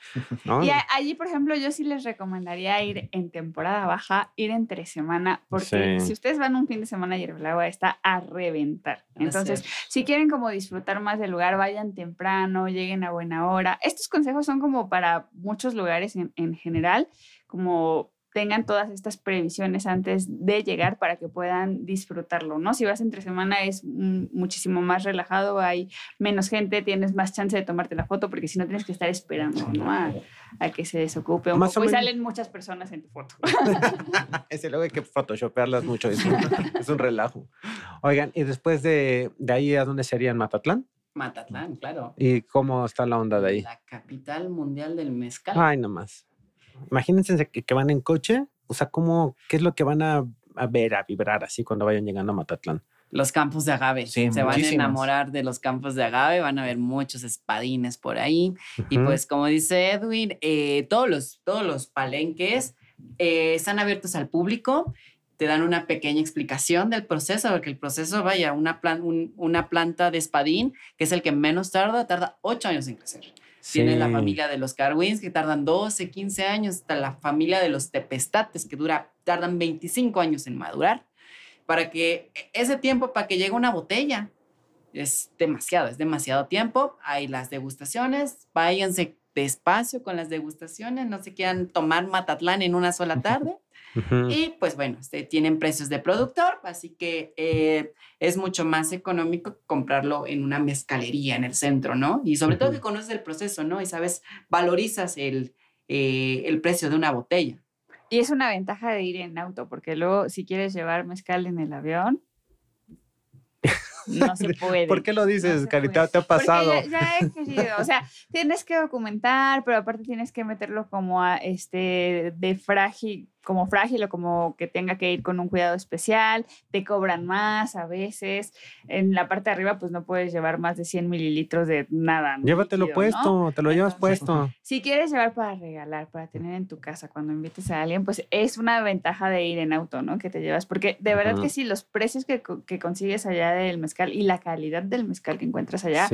Y allí, por ejemplo, yo sí les recomendaría ir en temporada baja, ir entre semana, porque si ustedes van un fin de semana y el agua está a reventar. Entonces, si quieren como disfrutar más del lugar, vayan temprano, lleguen a buena hora. Estos consejos son como para muchos lugares en, en general, como tengan todas estas previsiones antes de llegar para que puedan disfrutarlo, ¿no? Si vas entre semana es muchísimo más relajado, hay menos gente, tienes más chance de tomarte la foto porque si no tienes que estar esperando, ¿no? A, que se desocupe un poco y salen muchas personas en tu foto. Ese luego hay que photoshopearlas mucho, es un, es un relajo. Oigan, y después de, de ahí, ¿a dónde sería? ¿En Matatlán? Matatlán, claro. ¿Y cómo está la onda de ahí? La capital mundial del mezcal. Ay, nomás. Imagínense que, van en coche, o sea, ¿cómo, ¿qué es lo que van a, ver, a vibrar así cuando vayan llegando a Matatlán? Los campos de agave. se van a enamorar de los campos de agave, van a ver muchos espadines por ahí. Y pues como dice Edwin, eh, todos, los, todos los palenques eh, están abiertos al público te dan una pequeña explicación del proceso, porque el proceso, vaya, una, una planta de espadín, que es el que menos tarda, tarda ocho años en crecer. Tiene la familia de los Carwins que tardan 12, 15 años, hasta la familia de los Tepestates que dura, tardan 25 años en madurar. Para que ese tiempo, para que llegue una botella, es demasiado, es demasiado tiempo. Hay las degustaciones, váyanse despacio con las degustaciones, no se quieran tomar Matatlán en una sola tarde. Y pues bueno, este, tienen precios de productor, así que eh, es mucho más económico comprarlo en una mezcalería en el centro, ¿no? Y sobre todo que conoces el proceso, ¿no? Y sabes, valorizas el, eh, el precio de una botella. Y es una ventaja de ir en auto, porque luego si quieres llevar mezcal en el avión, no se puede. ¿Por qué lo dices, Carita? ¿Te ha pasado? ya, he querido. O sea, tienes que documentar, pero aparte tienes que meterlo como a este de frágil como frágil o como que tenga que ir con un cuidado especial, te cobran más a veces. En la parte de arriba, pues no puedes llevar más de 100 mililitros de nada. Llévatelo puesto, te lo llevas puesto. Si quieres llevar para regalar, para tener en tu casa cuando invites a alguien, pues es una ventaja de ir en auto, ¿no? Que te llevas, porque de verdad que sí, los precios que, que, consigues allá del mezcal y la calidad del mezcal que encuentras allá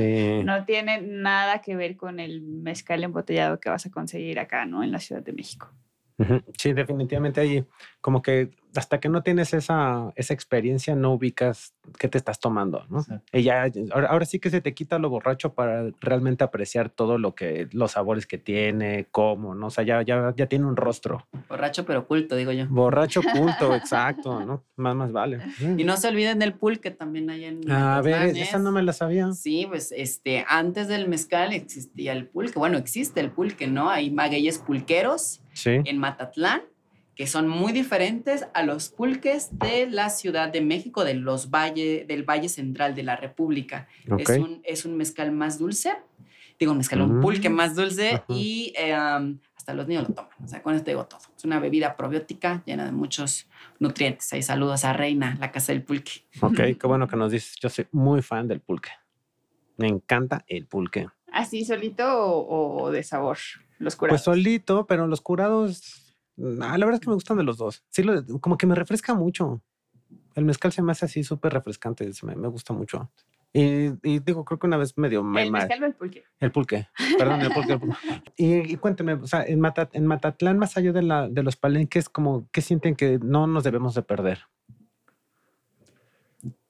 no tienen nada que ver con el mezcal embotellado que vas a conseguir acá, ¿no? En la Ciudad de México. Sí, definitivamente ahí como que hasta que no tienes esa, esa experiencia no ubicas qué te estás tomando, ¿no? Y ya, ahora, sí que se te quita lo borracho para realmente apreciar todo lo que, los sabores que tiene, cómo, ¿no? O sea, ya, ya, ya tiene un rostro. Borracho pero culto, digo yo. Borracho culto, exacto, ¿no? Más, más vale. Y no se olviden del pulque que también hay en A ver, esa no me la sabía. Sí, pues este, antes del mezcal existía el pulque, bueno, existe el pulque, ¿no? Hay magueyes pulqueros en Matatlán que son muy diferentes a los pulques de la Ciudad de México, de los valle, del Valle Central de la República. Es, un, es un mezcal más dulce, digo un mezcal, un pulque mm, más dulce y em, hasta los niños lo toman. O sea, con esto digo todo. Es una bebida probiótica llena de muchos nutrientes. Ahí saludos a Reina, la casa del pulque. Ok, qué bueno que nos dices. Yo soy muy fan del pulque. Me encanta el pulque. ¿Así solito o, de sabor? Los curados. Pues solito, pero los curados, la verdad es que me gustan de los dos. Sí, como que me refresca mucho. El mezcal se me hace así súper refrescante, me, me, gusta mucho. Y, digo, creo que una vez medio ¿El mezcal o el pulque? El pulque, perdón, el pulque. Y, y, cuénteme, o sea, en, en Matatlán, más allá de, la, de los palenques, como, ¿qué sienten que no nos debemos de perder?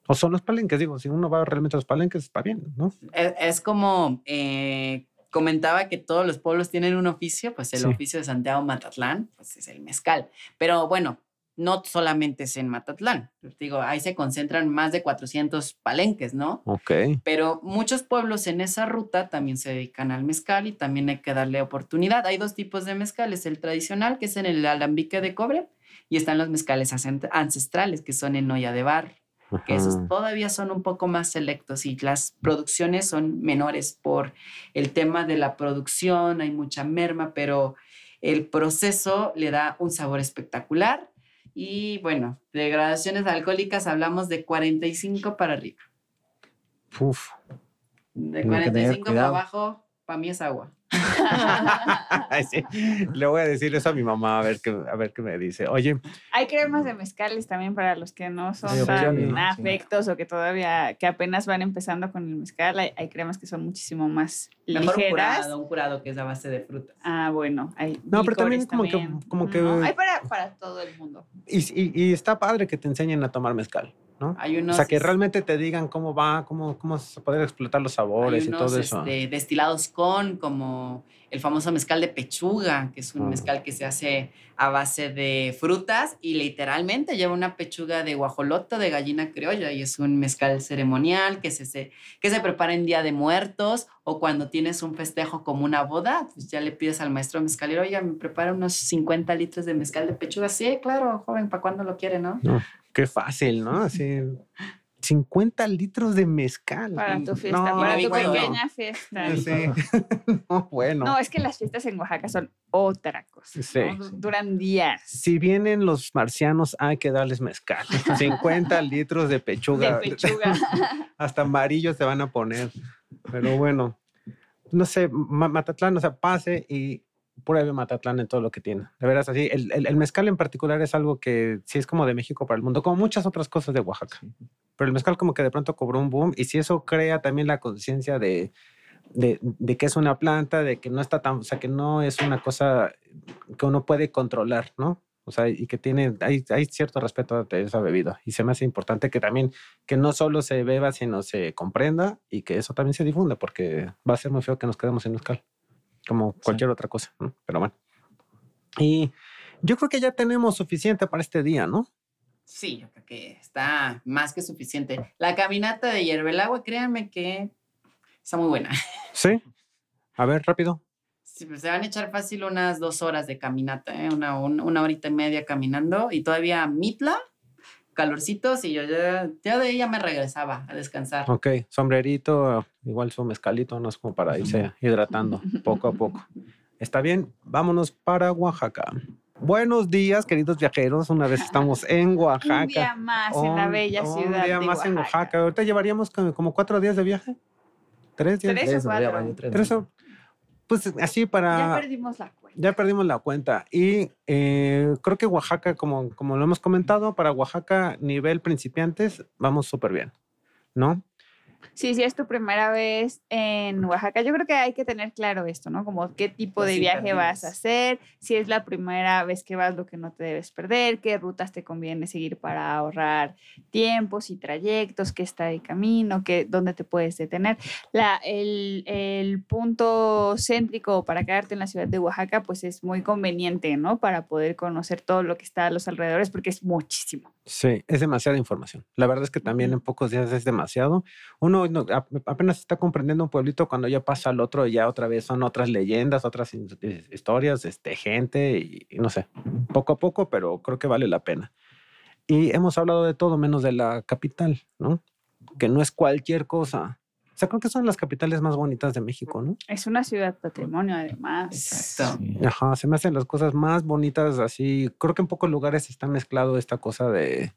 O son los palenques, digo, si uno va realmente a los palenques, está bien, ¿no? Es, como eh, comentaba que todos los pueblos tienen un oficio, pues el oficio de Santiago Matatlán, pues es el mezcal. Pero bueno, no solamente es en Matatlán. Digo, ahí se concentran más de 400 palenques, ¿no? Ok. Pero muchos pueblos en esa ruta también se dedican al mezcal y también hay que darle oportunidad. Hay dos tipos de mezcales, el tradicional, que es en el alambique de cobre, y están los mezcales ancestrales, que son en olla de que esos todavía son un poco más selectos y las producciones son menores por el tema de la producción, hay mucha merma, pero el proceso le da un sabor espectacular. Y bueno, de gradaciones alcohólicas hablamos de 45 para arriba. Uf. De 45 para abajo, para mí es agua. Le voy a decir eso a mi mamá a ver qué, a ver qué me dice. Oye. Hay cremas de mezcales también para los que no son tan afectos o que todavía, que apenas van empezando con el mezcal. Hay, cremas que son muchísimo más Mejor ligeras. Un curado, un curado que es a base de frutas. Ah, bueno. Hay no, pero también como que... Como que hay para, para, todo el mundo. Y, y, y está padre que te enseñen a tomar mezcal. Hay unos, o sea, que realmente te digan cómo va, cómo, cómo se puede explotar los sabores y todo eso. Este, destilados con, como el famoso mezcal de pechuga, que es un ah. mezcal que se hace a base de frutas y literalmente lleva una pechuga de guajoloto de gallina criolla y es un mezcal ceremonial que se, que se prepara en Día de Muertos o cuando tienes un festejo como una boda, pues ya le pides al maestro mezcalero, oiga, me prepara unos 50 litros de mezcal de pechuga. Sí, claro, joven, ¿para cuándo lo quiere, no? no Qué fácil, ¿no? Así. 50 litros de mezcal. Para tu fiesta, para tu pequeña fiesta. Sí. no, bueno. No, es que las fiestas en Oaxaca son otra cosa. Sí. Duran días. Si vienen los marcianos, hay que darles mezcal. 50 litros de pechuga. De pechuga. Hasta amarillos se van a poner. Pero bueno, no sé, Matatlán, o sea, pase y pura Matatlán en todo lo que tiene. De veras, así. El, el, mezcal en particular es algo que sí es como de México para el mundo, como muchas otras cosas de Oaxaca. Pero el mezcal como que de pronto cobró un boom y si eso crea también la conciencia de, de, de, que es una planta, de que no está tan, o sea, que no es una cosa que uno puede controlar, ¿no? O sea, y que tiene, hay, hay cierto respeto de esa bebida. Y se me hace importante que también, que no solo se beba, sino se comprenda y que eso también se difunda, porque va a ser muy feo que nos quedemos sin mezcal como cualquier otra cosa, pero bueno. Y yo creo que ya tenemos suficiente para este día, ¿no? Sí, yo creo que está más que suficiente. La caminata de Agua, créanme que está muy buena. Sí. A ver, rápido. Sí, pues se van a echar fácil unas dos horas de caminata, ¿eh? una, una, horita y media caminando y todavía mitla, calorcitos y yo ya, ya de ella me regresaba a descansar. Ok, sombrerito, igual su mezcalito, no es como para irse hidratando poco a poco. Está bien, vámonos para Oaxaca. Buenos días, queridos viajeros. Una vez estamos en Oaxaca. Un día más en la bella ciudad. Un día más en Oaxaca. Ahorita llevaríamos como, cuatro días de viaje. ¿Tres días? Tres, o cuatro. Tres, pues así para... Ya perdimos la cuenta. Ya perdimos la cuenta. Y eh, creo que Oaxaca, como, como lo hemos comentado, para Oaxaca nivel principiantes, vamos súper bien, ¿no? Sí, si es tu primera vez en Oaxaca, yo creo que hay que tener claro esto, ¿no? Como qué tipo de viaje vas a hacer, si es la primera vez que vas, lo que no te debes perder, qué rutas te conviene seguir para ahorrar tiempos y trayectos, qué está de camino, qué, dónde te puedes detener. La, el, el punto céntrico para quedarte en la ciudad de Oaxaca, pues es muy conveniente, ¿no? Para poder conocer todo lo que está a los alrededores, porque es muchísimo. Sí, es demasiada información. La verdad es que también en pocos días es demasiado. Uno apenas está comprendiendo un pueblito cuando ya pasa al otro, ya otra vez son otras leyendas, otras historias, este, gente y, no sé, poco a poco, pero creo que vale la pena. Y hemos hablado de todo menos de la capital, ¿no? Que no es cualquier cosa. O sea, creo que son las capitales más bonitas de México, ¿no? Es una ciudad patrimonio, además. Exacto. Ajá, se me hacen las cosas más bonitas así. Creo que en pocos lugares está mezclado esta cosa de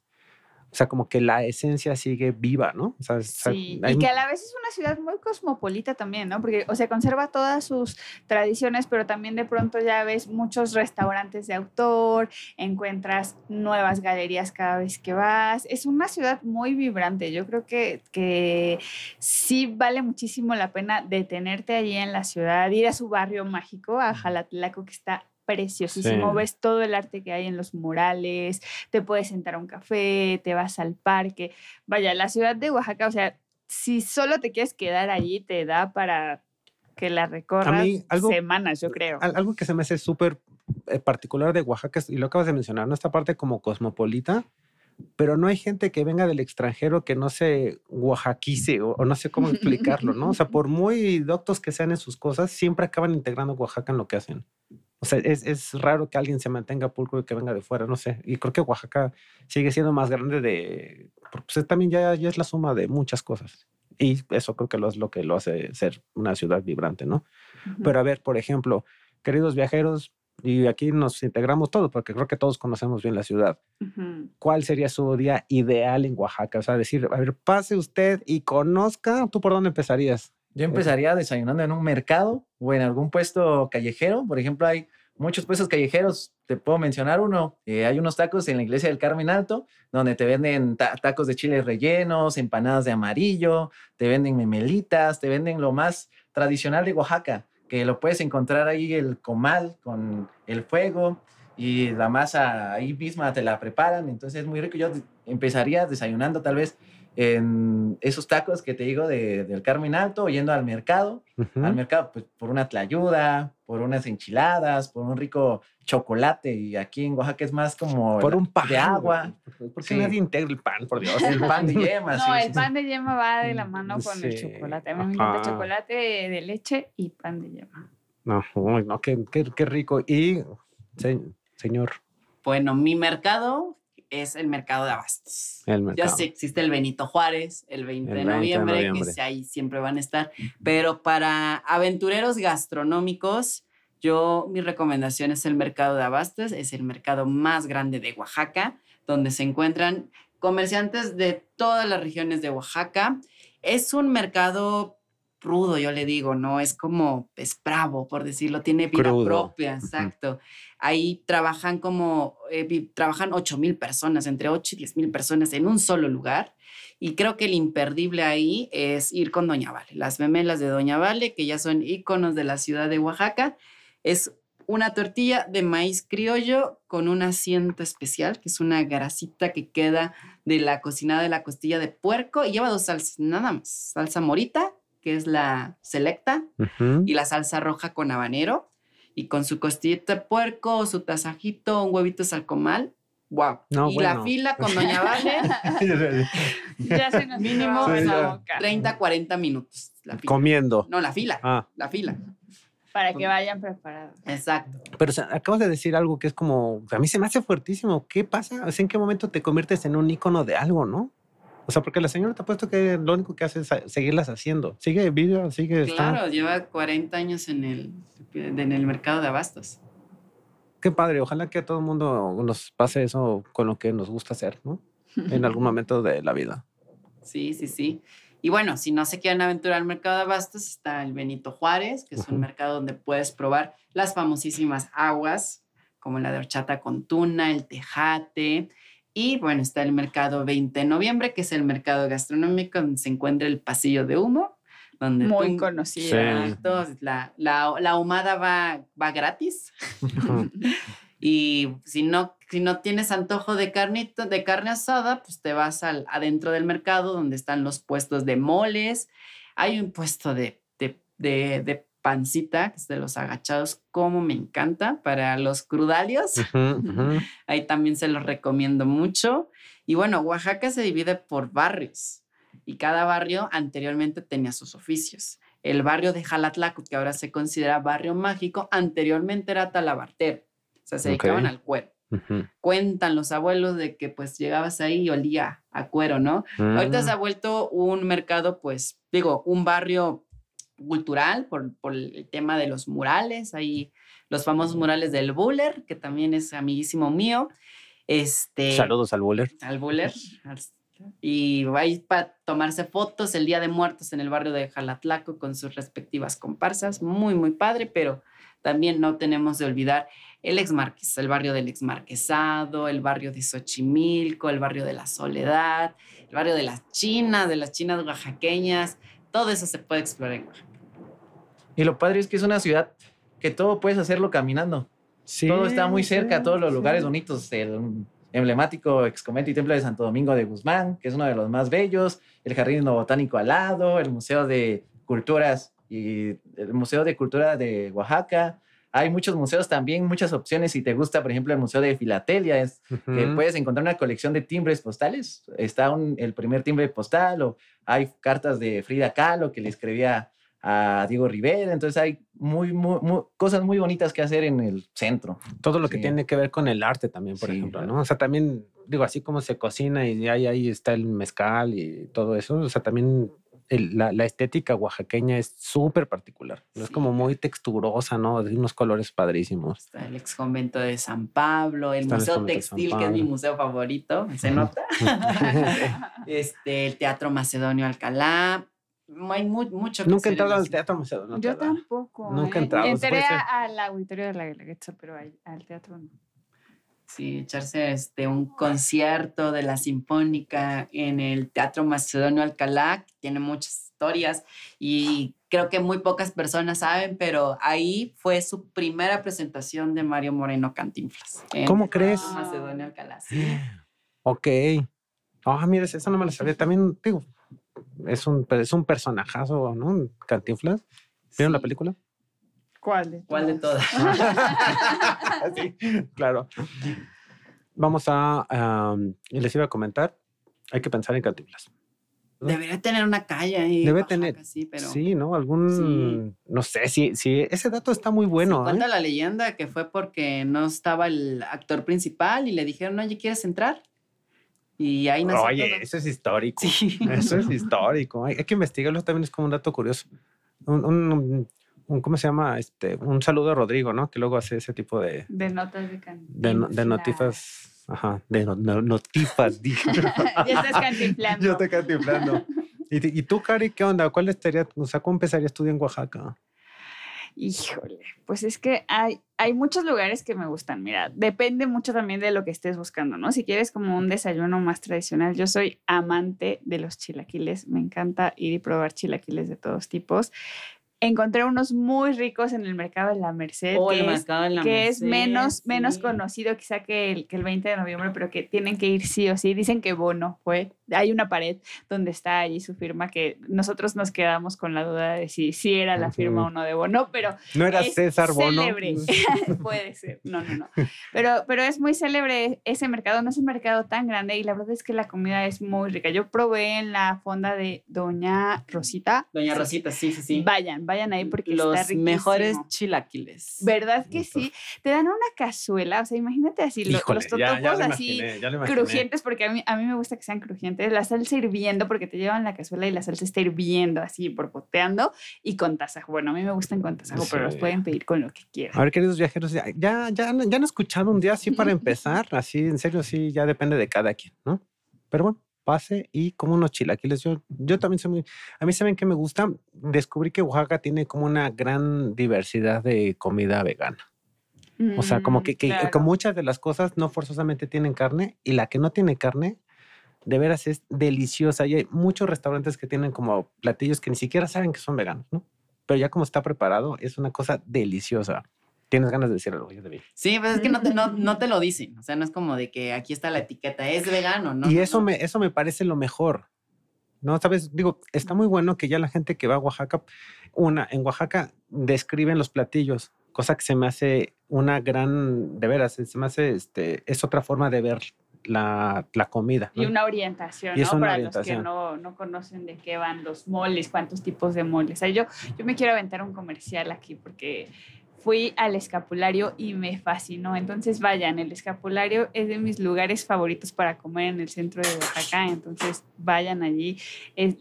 o sea, como que la esencia sigue viva, ¿no? O sea, sí, y que a la vez es una ciudad muy cosmopolita también, ¿no? Porque, o sea, conserva todas sus tradiciones, pero también de pronto ya ves muchos restaurantes de autor, encuentras nuevas galerías cada vez que vas. Es una ciudad muy vibrante. Yo creo que, que sí vale muchísimo la pena detenerte allí en la ciudad, ir a su barrio mágico, a Jalatlaco, que está preciosísimo. Ves todo el arte que hay en los murales, te puedes sentar a un café, te vas al parque. Vaya, la ciudad de Oaxaca, o sea, si solo te quieres quedar allí, te da para que la recorras semanas, yo creo. Algo que se me hace súper eh, particular de Oaxaca, y lo acabas de mencionar, ¿no? Esta parte como cosmopolita, pero no hay gente que venga del extranjero que no se oaxaquice o, no sé cómo explicarlo, ¿no? O sea, por muy doctos que sean en sus cosas, siempre acaban integrando Oaxaca en lo que hacen. O sea, es, es, raro que alguien se mantenga pulcro y que venga de fuera, no sé. Y creo que Oaxaca sigue siendo más grande de... Pues también ya, ya es la suma de muchas cosas. Y eso creo que lo es lo que lo hace ser una ciudad vibrante, ¿no? Pero a ver, por ejemplo, queridos viajeros, y aquí nos integramos todos, porque creo que todos conocemos bien la ciudad. ¿Cuál sería su día ideal en Oaxaca? O sea, decir, a ver, pase usted y conozca, ¿tú por dónde empezarías? Yo empezaría desayunando en un mercado o en algún puesto callejero. Por ejemplo, hay muchos puestos callejeros. Te puedo mencionar uno. Eh, hay unos tacos en la iglesia del Carmen Alto, donde te venden tacos de chiles rellenos, empanadas de amarillo, te venden memelitas, te venden lo más tradicional de Oaxaca, que lo puedes encontrar ahí el comal con el fuego y la masa ahí misma te la preparan. Entonces es muy rico. Yo empezaría desayunando tal vez en esos tacos que te digo de, del Carmen Alto, yendo al mercado, al mercado pues, por una tlayuda, por unas enchiladas, por un rico chocolate y aquí en Oaxaca es más como por un pan de agua. ¿Por qué nadie integra el pan, por Dios? El pan de yema. no, el pan de yema va de la mano con el chocolate. A mí me encanta chocolate de leche y pan de yema. No, no, qué, qué, rico. Y, señor. Bueno, mi mercado es el mercado de abastos. Ya sé, existe el Benito Juárez, el 20, de, noviembre, que ahí siempre van a estar, pero para aventureros gastronómicos, yo mi recomendación es el mercado de abastos, es el mercado más grande de Oaxaca, donde se encuentran comerciantes de todas las regiones de Oaxaca. Es un mercado rudo, yo le digo, ¿no? Es como, es bravo, por decirlo, tiene vida propia, exacto. Ahí trabajan como, eh, trabajan 8 mil personas, entre 8 y 10 mil personas en un solo lugar. Y creo que el imperdible ahí es ir con Doña Vale. Las memelas de Doña Vale, que ya son íconos de la ciudad de Oaxaca, es una tortilla de maíz criollo con un asiento especial, que es una grasita que queda de la cocinada de la costilla de puerco y lleva dos salsas, nada más. Salsa morita que es la selecta, y la salsa roja con habanero, y con su costillita de puerco, su tasajito, un huevito salcomal. ¡Wow! y la fila con Doña Vale. ya se nos mínimo en la boca. 30, 40 minutos. Comiendo. No, la fila. Ah. La fila. Para que vayan preparados. Exacto. Pero acabas de decir algo que es como, a mí se me hace fuertísimo. ¿Qué pasa? ¿En qué momento te conviertes en un icono de algo, no? O sea, porque la señora te ha puesto que lo único que hace es seguirlas haciendo. Sigue vídeo, sigue. Claro, lleva 40 años en el, en el mercado de abastos. Qué padre. Ojalá que a todo el mundo nos pase eso con lo que nos gusta hacer, ¿no? En algún momento de la vida. Sí, sí, sí. Y bueno, si no se quieren aventurar al mercado de abastos, está el Benito Juárez, que es un mercado donde puedes probar las famosísimas aguas, como la de horchata con tuna, el tejate, y bueno, está el mercado 20 de noviembre, que es el mercado gastronómico donde se encuentra el pasillo de humo. Donde Muy conocido. La, la, la, ahumada va, va gratis. y si no, si no tienes antojo de, carnito, de carne asada, pues te vas al, adentro del mercado donde están los puestos de moles. Hay un puesto de, de, de, de pancita, que es de los agachados, como me encanta para los crudalios. Ahí también se los recomiendo mucho. Y bueno, Oaxaca se divide por barrios y cada barrio anteriormente tenía sus oficios. El barrio de Jalatlaco, que ahora se considera barrio mágico, anteriormente era talabartero. O sea, se dedicaban al cuero. Cuentan los abuelos de que pues llegabas ahí y olía a cuero, ¿no? Ahorita se ha mm. vuelto un mercado, pues digo, un barrio cultural por, por, el tema de los murales, ahí los famosos murales del Buller, que también es amiguísimo mío. Este, Saludos al Buller. Al Buller. Y vais para tomarse fotos el Día de Muertos en el barrio de Jalatlaco con sus respectivas comparsas. Muy, muy padre, pero también no tenemos de olvidar el ex Marqués, el barrio del ex Marquesado, el barrio de Xochimilco, el barrio de la Soledad, el barrio de las Chinas, de las Chinas oaxaqueñas. Todo eso se puede explorar en Oaxaca. Y lo padre es que es una ciudad que todo puedes hacerlo caminando. todo está muy cerca, todos los lugares bonitos. El emblemático ex convento y templo de Santo Domingo de Guzmán, que es uno de los más bellos, el Jardín Botánico al lado, el Museo de Culturas y el Museo de Cultura de Oaxaca. Hay muchos museos también, muchas opciones. Si te gusta, por ejemplo, el Museo de Filatelia, es que puedes encontrar una colección de timbres postales. Está el primer timbre postal o hay cartas de Frida Kahlo que le escribía a Diego Rivera. Entonces hay muy, muy, cosas muy bonitas que hacer en el centro. Todo lo que tiene que ver con el arte también, por ejemplo, ¿no? O sea, también, digo, así como se cocina y ahí, ahí está el mezcal y todo eso, o sea, también la, la, estética oaxaqueña es súper particular. Es como muy texturosa, ¿no? De unos colores padrísimos. Está el ex convento de San Pablo, el Museo Textil, que es mi museo favorito, ¿se nota? este, el Teatro Macedonio Alcalá. Hay mucho que Nunca he entrado al Teatro Macedonio. Yo tampoco. Nunca he ¿eh? entrado. Entré al auditorio de la Guelaguetza, pero al teatro no. Sí, echarse este, un concierto de la Sinfónica en el Teatro Macedonio Alcalá, que tiene muchas historias y creo que muy pocas personas saben, pero ahí fue su primera presentación de Mario Moreno Cantinflas. ¿Cómo crees? Macedonio Alcalá, sí. Ok. Ah, mira, eso no me lo sabía. También, digo, es un, es un personajazo, ¿no? Cantinflas. ¿Vieron la película? ¿Cuál de ¿Cuál de todas? sí, claro. Vamos a, les iba a comentar, hay que pensar en Cantinflas. Debería tener una calle ahí. Debe tener. Sí, pero... sí, ¿no? Algún. No sé si, si ese dato está muy bueno. cuenta ¿eh? la leyenda que fue porque no estaba el actor principal y le dijeron, oye, ¿quieres entrar? Y ahí nació. Oye, eso es histórico. Sí. Eso es histórico. Hay, que investigarlo también, es como un dato curioso. un, un, ¿cómo se llama? Este, un saludo a Rodrigo, ¿no? Que luego hace ese tipo de... De notas de De, de notifas, ajá, de no, notifas, dije. ya estás cantiflando. Yo estoy cantiflando. ¿Y, ¿Y, tú, Cari, qué onda? ¿Cuál estaría, o sea, cómo empezarías tú en Oaxaca? Híjole, pues es que hay, hay muchos lugares que me gustan. Mira, depende mucho también de lo que estés buscando, ¿no? Si quieres como un desayuno más tradicional, yo soy amante de los chilaquiles. Me encanta ir y probar chilaquiles de todos tipos encontré unos muy ricos en el mercado de la Merced, oh, que, es, que es, menos, menos conocido quizá que el, que el 20 de noviembre, pero que tienen que ir sí o sí. Dicen que Bono fue. Hay una pared donde está allí su firma que nosotros nos quedamos con la duda de si, si era la firma o no de Bono, pero... No era César Bono. Célebre. Puede ser, no, no, no. Pero, pero es muy célebre ese mercado, no es un mercado tan grande y la verdad es que la comida es muy rica. Yo probé en la fonda de Doña Rosita. Doña Rosita, sí, sí, sí. Vayan, vayan ahí porque los mejores chilaquiles. ¿Verdad que sí? Te dan una cazuela, o sea, imagínate así, los totopos así crujientes, porque a mí, a mí me gusta que sean crujientes, la salsa hirviendo, porque te llevan la cazuela y la salsa está hirviendo así, porpoteando, y con tasajo. Bueno, a mí me gustan con tasajo, pero los pueden pedir con lo que quieran. A ver, queridos viajeros, ya, ya, ya, han escuchado un día así para empezar, así, en serio, sí, ya depende de cada quien, ¿no? Pero bueno, pase y como unos chilaquiles. Yo, yo también soy muy, a mí saben que me gusta, descubrí que Oaxaca tiene como una gran diversidad de comida vegana. o sea, como que, que, muchas de las cosas no forzosamente tienen carne y la que no tiene carne, de veras es deliciosa. Y hay muchos restaurantes que tienen como platillos que ni siquiera saben que son veganos, ¿no? Pero ya como está preparado, es una cosa deliciosa tienes ganas de decir algo, yo te Sí, pues es que no te, no, te lo dicen. O sea, no es como de que aquí está la etiqueta, es vegano, ¿no? Y eso, Me, eso me parece lo mejor. ¿No? Sabes, digo, está muy bueno que ya la gente que va a Oaxaca, una, en Oaxaca describen los platillos, cosa que se me hace una gran, de veras, se me hace, este, es otra forma de ver la, la comida. Y una orientación, ¿no? Para los que no, no, conocen de qué van los moles, cuántos tipos de moles. O sea, yo, yo me quiero aventar un comercial aquí porque fui al escapulario y me fascinó. Entonces, vayan, el escapulario es de mis lugares favoritos para comer en el centro de Oaxaca. Entonces, vayan allí.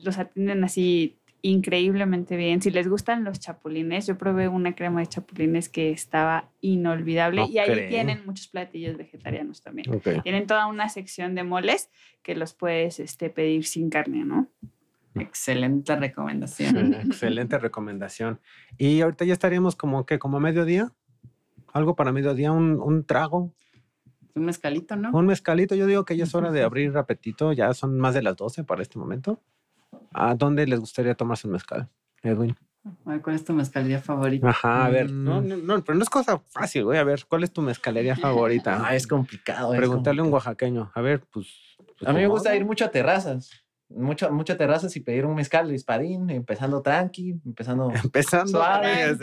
los atienden así increíblemente bien. Si les gustan los chapulines, yo probé una crema de chapulines que estaba inolvidable y ahí tienen muchos platillos vegetarianos también. Tienen toda una sección de moles que los puedes este, pedir sin carne, ¿no? Excelente recomendación. excelente recomendación. Y ahorita ya estaríamos como que, como mediodía. Algo para mediodía, un, un trago. Un mezcalito, ¿no? Un mezcalito. Yo digo que ya es hora de abrir apetito. Ya son más de las 12 para este momento. ¿A dónde les gustaría tomarse un mezcal, Edwin? ¿Cuál es tu mezcalería favorita? Ajá, a ver, no, mm. no, no, pero no es cosa fácil, güey. A ver, ¿cuál es tu mezcalería favorita? Ah, es complicado. Preguntarle a un oaxaqueño. A ver, pues. pues a mí me gusta ir mucho a terrazas. Mucho, muchas terrazas y pedir un mezcal de espadín, empezando tranqui, empezando, empezando suave.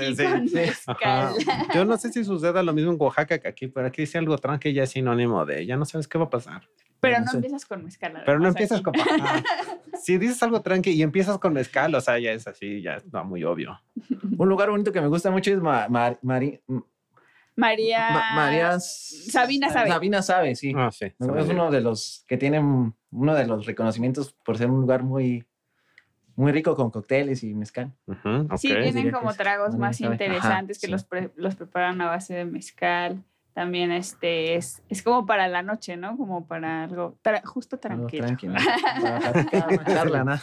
Yo no sé si suceda lo mismo en Oaxaca que aquí, pero aquí dice algo tranqui ya es sinónimo de ya no sabes qué va a pasar. Pero no, empiezas con mezcal. Pero no empiezas con... si dices algo tranqui y empiezas con mezcal, o sea, ya es así, ya es muy obvio. Un lugar bonito que me gusta mucho es María... María Sabina sabe. Sabina sabe, sí. Ah, sí. Es uno de los que tienen uno de los reconocimientos por ser un lugar muy muy rico con cócteles y mezcal. Sí, tienen como tragos más interesantes que los, los preparan a base de mezcal también este es, es como para la noche, ¿no? Como para algo justo tranquilo. tranquilo.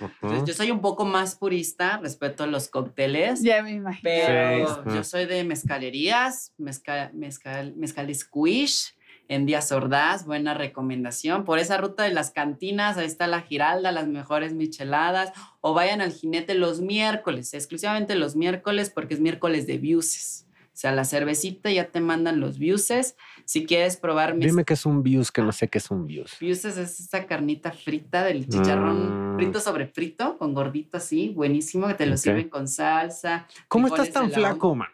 Yo soy un poco más purista respecto a los cócteles. Ya me imagino. Pero yo soy de mezcalerías, mezcal, mezcal, mezcal squish en Díaz Ordaz, buena recomendación. Por esa ruta de las cantinas, ahí está la Giralda, las mejores micheladas. O vayan al jinete los miércoles, exclusivamente los miércoles, porque es miércoles de buses. O sea, la cervecita ya te mandan los viuses. Si quieres probar... Dime qué es un vius, que no sé qué es un vius. Viuses es esta carnita frita del chicharrón mm. frito sobre frito, con gordito así, buenísimo, que te lo sirven con salsa. ¿Cómo estás tan flaco, man?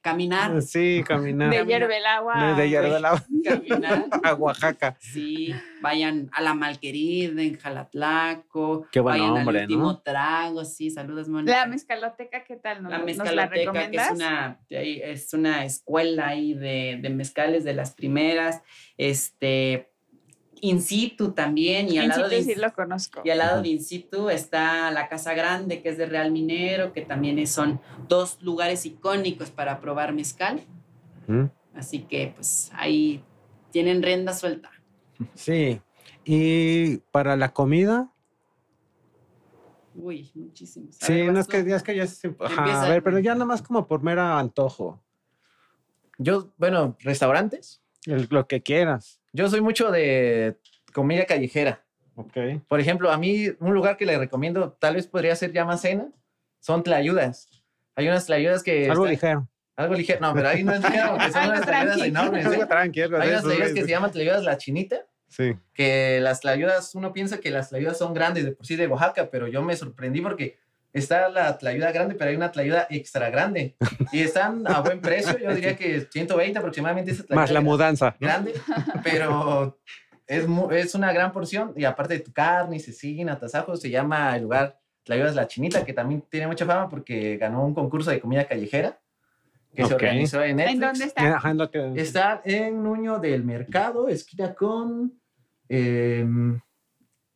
Caminar. Ah, sí, caminar. De hierve el agua. De hierve el agua. Caminar. a Oaxaca. Sí, vayan a la Malquerida, en Jalatlaco. Qué buen vayan al último trago, sí, saludos, Mónica. La mezcaloteca, ¿qué tal? la mezcaloteca, que es una, es una escuela ahí de, de mezcales de las primeras. Este, in situ también. Y al lado de, sí lo conozco. Y al lado de in situ está la Casa Grande, que es de Real Minero, que también son dos lugares icónicos para probar mezcal. Así que pues ahí tienen rienda suelta. Sí. ¿Y para la comida? Uy, muchísimos. Sí, no es que, es que ya se... a ver, pero ya nada más como por mera antojo. Yo, bueno, restaurantes. lo que quieras. Yo soy mucho de comida callejera. Ok. Por ejemplo, a mí un lugar que le recomiendo, tal vez podría ser ya más cena, son tlayudas. Hay unas tlayudas que... Algo ligero. Algo ligero. No, pero ahí no es ligero porque son unas tlayudas enormes. Algo tranquilo. Hay unas tlayudas que se llaman tlayudas la chinita. Sí. Que las tlayudas, uno piensa que las tlayudas son grandes de por sí de Oaxaca, pero yo me sorprendí porque está la tlayuda grande, pero hay una tlayuda extra grande. Y están a buen precio, yo diría que 120 aproximadamente. Esa Más la mudanza. Grande, pero es, es una gran porción. Y aparte de tu carne, cecina, atasajos, se llama el lugar Tlayudas La Chinita, que también tiene mucha fama porque ganó un concurso de comida callejera que se organizó en Netflix. ¿En dónde está? Está en Nuño del Mercado, esquina con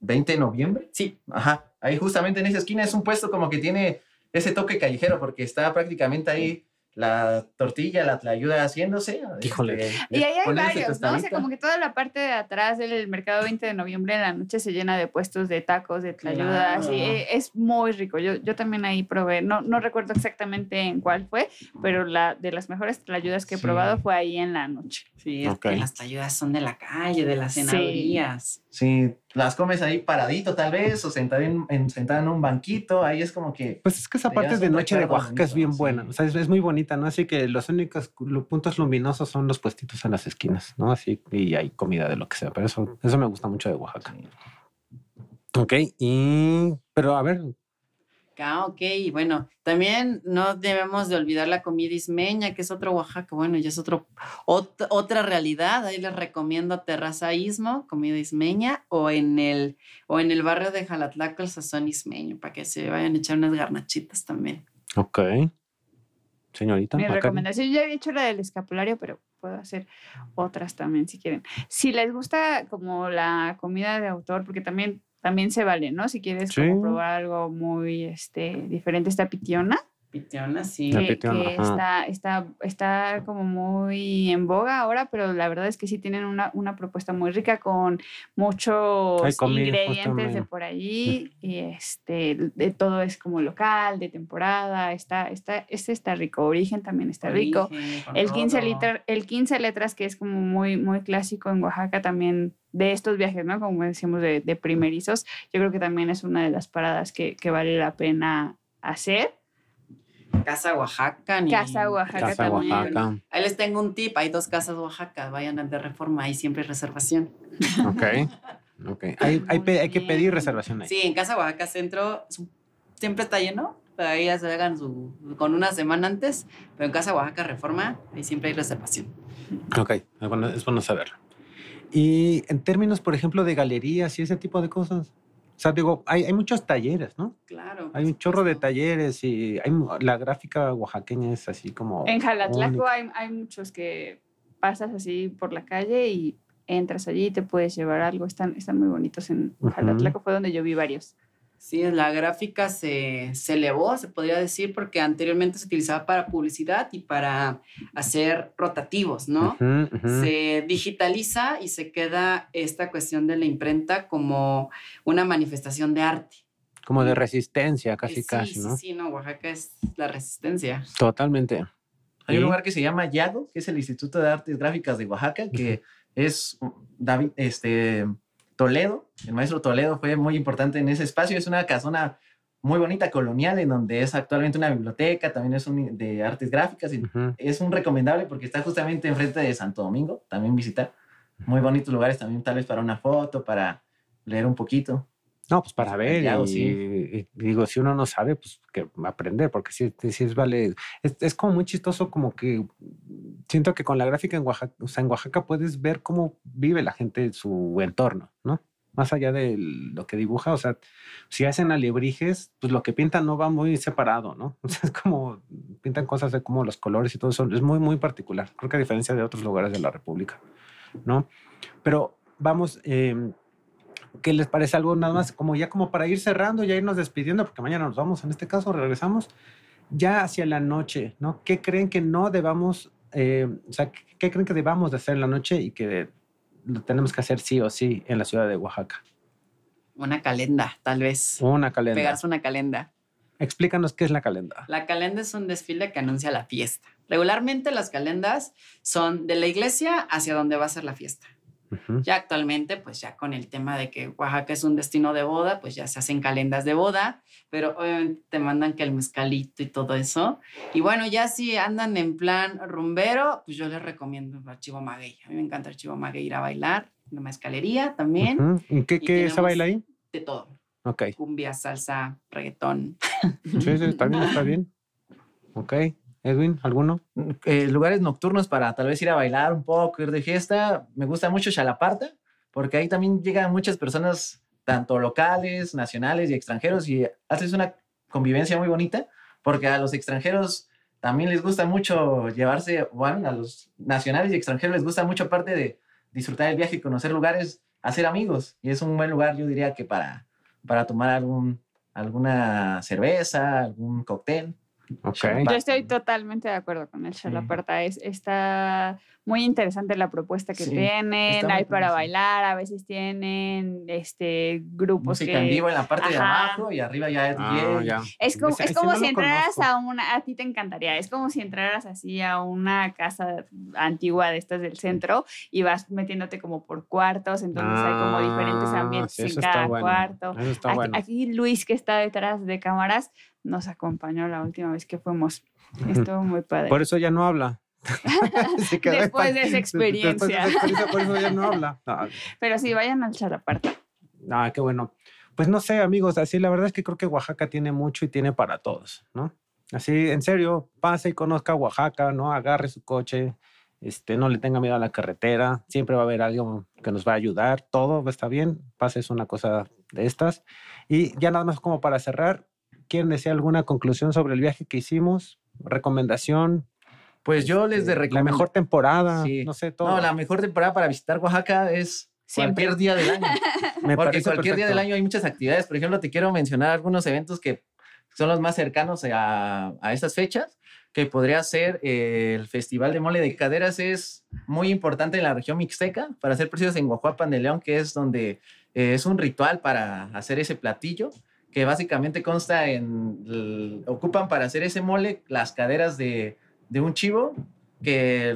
20 em, de noviembre. Sí, ajá. Ahí justamente en esa esquina es un puesto como que tiene ese toque callejero porque está prácticamente ahí la tortilla, la, ayuda haciéndose. Híjole. Este, y ahí hay varios, ¿no? O sea, como que toda la parte de atrás del mercado 20 de noviembre en la noche se llena de puestos de tacos, de tlayudas, y eh, es muy rico. Yo, yo también ahí probé, no, no recuerdo exactamente en cuál fue, pero la de las mejores tlayudas que he probado fue ahí en la noche. Sí, es que las tlayudas son de la calle, de las cenadurías. Sí, las comes ahí paradito tal vez o sentado en, en un banquito, ahí es como que... Pues es que esa parte de noche de Oaxaca es bien buena, o sea, es, muy bonita, ¿no? Así que los únicos puntos luminosos son los puestitos en las esquinas, ¿no? Así, y hay comida de lo que sea, pero eso, eso me gusta mucho de Oaxaca. Ok, y... Pero a ver, Ah, ok. Bueno, también no debemos de olvidar la comida ismeña, que es otro Oaxaca. Bueno, ya es otro, otra realidad. Ahí les recomiendo Terraza Ismo, comida ismeña, o en el, o en el barrio de Jalatlaco, el sazón ismeño, para que se vayan a echar unas garnachitas también. Ok. Señorita. Mi recomendación, yo ya había hecho la del escapulario, pero puedo hacer otras también si quieren. Si les gusta como la comida de autor, porque también, también se vale, ¿no? Si quieres probar algo muy este, diferente, esta pitiona Pitiona, sí. Que, está, está, está como muy en boga ahora, pero la verdad es que sí tienen una, una propuesta muy rica con muchos ingredientes de por allí. Y este, de todo es como local, de temporada. Está, está, este está rico. Origen también está rico. El 15, liter, el 15 letras, que es como muy, muy clásico en Oaxaca también de estos viajes, ¿no? Como decíamos, de, de primerizos. Yo creo que también es una de las paradas que, que vale la pena hacer Casa Oaxaca. Ni... Casa Oaxaca también. Ahí les tengo un tip. Hay dos casas Oaxaca. Vayan al de reforma. Ahí siempre hay reservación. Ok. okay. Hay, hay, hay, que pedir reservación ahí. Sí, en Casa Oaxaca Centro siempre está lleno. Ahí ya se hagan su, con una semana antes. Pero en Casa Oaxaca Reforma, ahí siempre hay reservación. Ok, es bueno, es bueno saberlo. Y en términos, por ejemplo, de galerías y ese tipo de cosas, sea, digo, hay, hay muchos talleres, ¿no? Claro. Hay un chorro de talleres y hay, la gráfica oaxaqueña es así como... En Jalatlaco hay, hay muchos que pasas así por la calle y entras allí y te puedes llevar algo. Están, están muy bonitos. En Jalatlaco fue donde yo vi varios. Sí, la gráfica se, se, elevó, se podría decir, porque anteriormente se utilizaba para publicidad y para hacer rotativos, ¿no? Se digitaliza y se queda esta cuestión de la imprenta como una manifestación de arte. Como de resistencia, casi, casi, ¿no? Sí, sí, no, Oaxaca es la resistencia. Totalmente. Hay un lugar que se llama Yago, que es el Instituto de Artes Gráficas de Oaxaca, que es David, este, Toledo, el maestro Toledo fue muy importante en ese espacio. Es una casona muy bonita, colonial, en donde es actualmente una biblioteca, también es un, de artes gráficas. Y Es un recomendable porque está justamente enfrente de Santo Domingo, también visitar. Muy bonitos lugares también, tal vez para una foto, para leer un poquito. No, pues para ver. Y, digo, si uno no sabe, pues que aprender, porque si, si es vale. Es, es, como muy chistoso, como que siento que con la gráfica en Oaxaca, o sea, en Oaxaca puedes ver cómo vive la gente en su entorno, ¿no? Más allá de lo que dibuja, o sea, si hacen alebrijes, pues lo que pintan no va muy separado, ¿no? O sea, es como pintan cosas de como los colores y todo eso, es muy, muy particular. Creo que a diferencia de otros lugares de la República, ¿no? Pero vamos, eh, ¿Qué les parece algo nada más como ya como para ir cerrando, ya irnos despidiendo, porque mañana nos vamos, en este caso regresamos ya hacia la noche, ¿no? ¿Qué creen que no debamos, eh, o sea, qué creen que debamos de hacer en la noche y que lo tenemos que hacer sí o sí en la ciudad de Oaxaca? Una calenda, tal vez. Una calenda. Pegarse una calenda. Explícanos qué es la calenda. La calenda es un desfile que anuncia la fiesta. Regularmente las calendas son de la iglesia hacia donde va a ser la fiesta. Ya actualmente, pues ya con el tema de que Oaxaca es un destino de boda, pues ya se hacen calendas de boda, pero obviamente te mandan que el mezcalito y todo eso. Y bueno, ya si andan en plan rumbero, pues yo les recomiendo el Chivo Maguey. A mí me encanta el Chivo Maguey ir a bailar, en la mezcalería también. ¿Y qué, qué se baila ahí? De todo. Ok. Cumbia, salsa, reggaetón. Sí, sí, está bien, está bien. Ok. Edwin, ¿alguno? Mm, eh, lugares nocturnos para tal vez ir a bailar un poco, ir de fiesta. Me gusta mucho Chalaparta, porque ahí también llegan muchas personas, tanto locales, nacionales y extranjeros, y haces una convivencia muy bonita, porque a los extranjeros también les gusta mucho llevarse, bueno, a los nacionales y extranjeros les gusta mucho, aparte de disfrutar el viaje y conocer lugares, hacer amigos. Y es un buen lugar, yo diría que para, para tomar algún, alguna cerveza, algún cóctel. Yo estoy totalmente de acuerdo con el Chalaparta. Es, está muy interesante la propuesta que tienen. Hay para bailar, a veces tienen este, grupos Música en vivo en la parte de abajo y arriba ya es ah, Es como, es como si entraras a una, a ti te encantaría, es como si entraras así a una casa antigua de estas del centro y vas metiéndote como por cuartos, entonces hay como diferentes ah, ambientes en cada cuarto. aquí Luis que está detrás de cámaras nos acompañó la última vez que fuimos. Estuvo muy padre. Por eso ya no habla. Después de esa experiencia. por eso ya no habla. Pero sí, vayan al Chalaparta. Ah, qué bueno. Pues no sé, amigos, así la verdad es que creo que Oaxaca tiene mucho y tiene para todos, ¿no? Así, en serio, pase y conozca Oaxaca, ¿no? Agarre su coche, este, no le tenga miedo a la carretera, siempre va a haber algo que nos va a ayudar, todo estar bien, pase es una cosa de estas. Y ya nada más como para cerrar, ¿Quieren decir alguna conclusión sobre el viaje que hicimos? recomendación. Pues yo les de La mejor temporada, no sé, todo. No, la mejor temporada para visitar Oaxaca es cualquier día del año. Porque cualquier día del año hay muchas actividades. Por ejemplo, te quiero mencionar algunos eventos que son los más cercanos a, a estas fechas, que podría ser eh, el Festival de Mole de Caderas. Es muy importante en la región mixteca, para ser precisos en Guajuapan de León, que es donde eh, es un ritual para hacer ese platillo que básicamente consta en, ocupan para hacer ese mole las caderas de, de un chivo que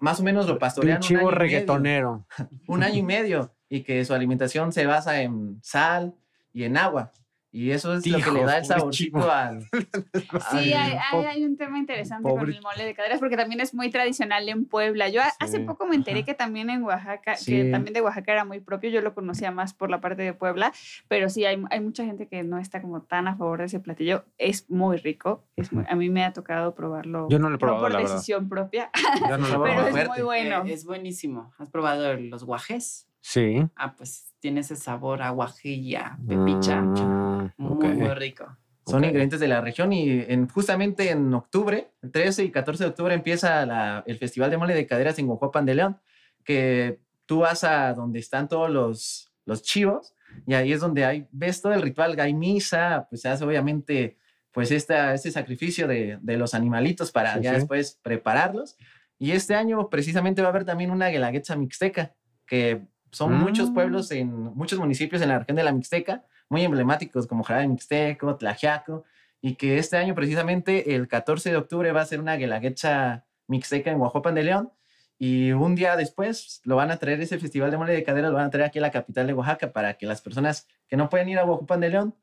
más o menos lo pastorean. Un chivo reggaetonero. un año y medio y que su alimentación se basa en sal y en agua. Y eso es lo que le da el saborcito al. Sí, hay, un tema interesante con el mole de caderas, porque también es muy tradicional en Puebla. Yo hace poco me enteré que también en Oaxaca, que también de Oaxaca era muy propio, yo lo conocía más por la parte de Puebla, pero sí, hay, hay mucha gente que no está como tan a favor de ese platillo. Es muy rico, es a mí me ha tocado probarlo. Yo no lo he probado, por decisión propia, pero es muy bueno. Eh, es buenísimo. ¿Has probado los guajes? Sí. Ah, pues tiene ese sabor a guajilla, pepicha. Mm, muy, muy rico. Son ingredientes de la región y en, justamente en octubre, el 13 y 14 de octubre, empieza la, el Festival de Mole de Caderas en Guajuapan de León, que tú vas a donde están todos los, los chivos y ahí es donde hay, ves todo el ritual, hay misa, pues se hace obviamente pues esta, este sacrificio de, de los animalitos para ya después prepararlos. Y este año precisamente va a haber también una guelaguetza mixteca, que son muchos mm. pueblos en muchos municipios en la región de la Mixteca, muy emblemáticos como Jarabe Mixteco, Tlajiaco, y que este año precisamente el 14 de octubre va a ser una guelaguetza mixteca en Oaxaca de León. Y un día después lo van a traer ese festival de mole de cadera, lo van a traer aquí a la capital de Oaxaca para que las personas que no pueden ir a Oaxaca de León